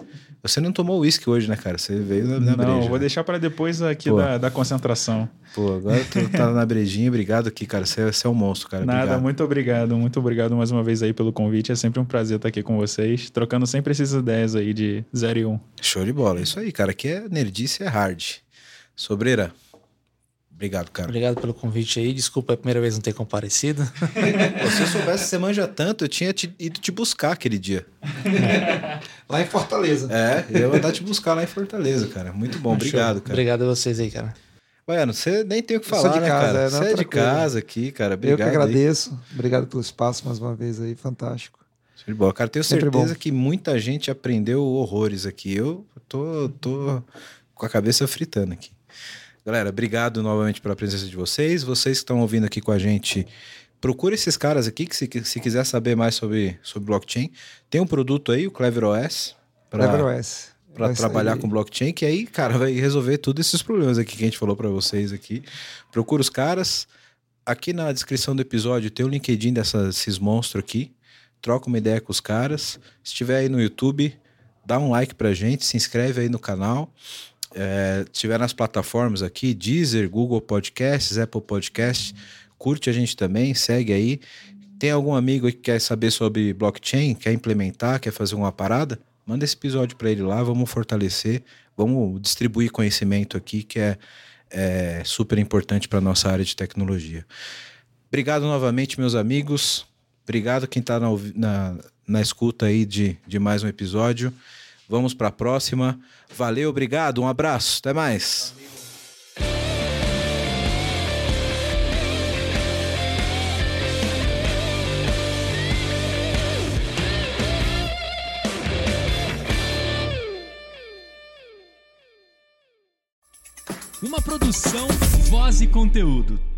Você não tomou uísque hoje, né, cara? Você veio na, na Não, breja. vou né? deixar para depois aqui da, da concentração. Pô, agora tu tá na brejinha. Obrigado aqui, cara. Você, você é um monstro, cara. Nada, Obrigado. muito obrigado, muito obrigado mais uma vez aí pelo convite. É sempre um prazer estar aqui com vocês, trocando sempre essas ideias aí de 0 e 1. Show de bola. Isso aí, cara. Aqui é nerdice, é hard. Sobreira. Obrigado, cara. Obrigado pelo convite aí. Desculpa é a primeira vez não ter comparecido. Pô, se eu soubesse que você manja tanto, eu tinha te- ido te buscar aquele dia. Lá em Fortaleza. É, eu ia mandar te buscar lá em Fortaleza, cara. Muito bom. Obrigado, cara. Obrigado a vocês aí, cara. Baiano, você nem tem o que Eu falar, de né, casa, cara? é, você é de casa aqui, cara. Eu Obrigado. que aí. agradeço. Obrigado pelo espaço mais uma vez aí. Fantástico. De bola. Cara, tenho Sempre certeza bom. que muita gente aprendeu horrores aqui. Eu tô, tô com a cabeça fritando aqui. Galera, obrigado novamente pela presença de vocês. Vocês que estão ouvindo aqui com a gente, procure esses caras aqui, que se, se quiser saber mais sobre, sobre blockchain, tem um produto aí, o CleverOS. pra- CleverOS. para Vai trabalhar com blockchain, que aí, cara, vai resolver todos esses problemas aqui que a gente falou para vocês aqui. Procura os caras. Aqui na descrição do episódio tem o LinkedIn desses monstros aqui. Troca uma ideia com os caras. Se estiver aí no YouTube, dá um like pra gente, se inscreve aí no canal. É, se estiver nas plataformas aqui, Deezer, Google Podcasts, Apple Podcasts, curte a gente também, segue aí. Tem algum amigo que quer saber sobre blockchain, quer implementar, quer fazer uma parada? Manda esse episódio para ele lá, vamos fortalecer, vamos distribuir conhecimento aqui que é, é super importante para nossa área de tecnologia. Obrigado novamente, meus amigos. Obrigado quem está na, na, na escuta aí de, de mais um episódio. Vamos para a próxima. Valeu, obrigado, um abraço, até mais. Uma produção, voz e conteúdo.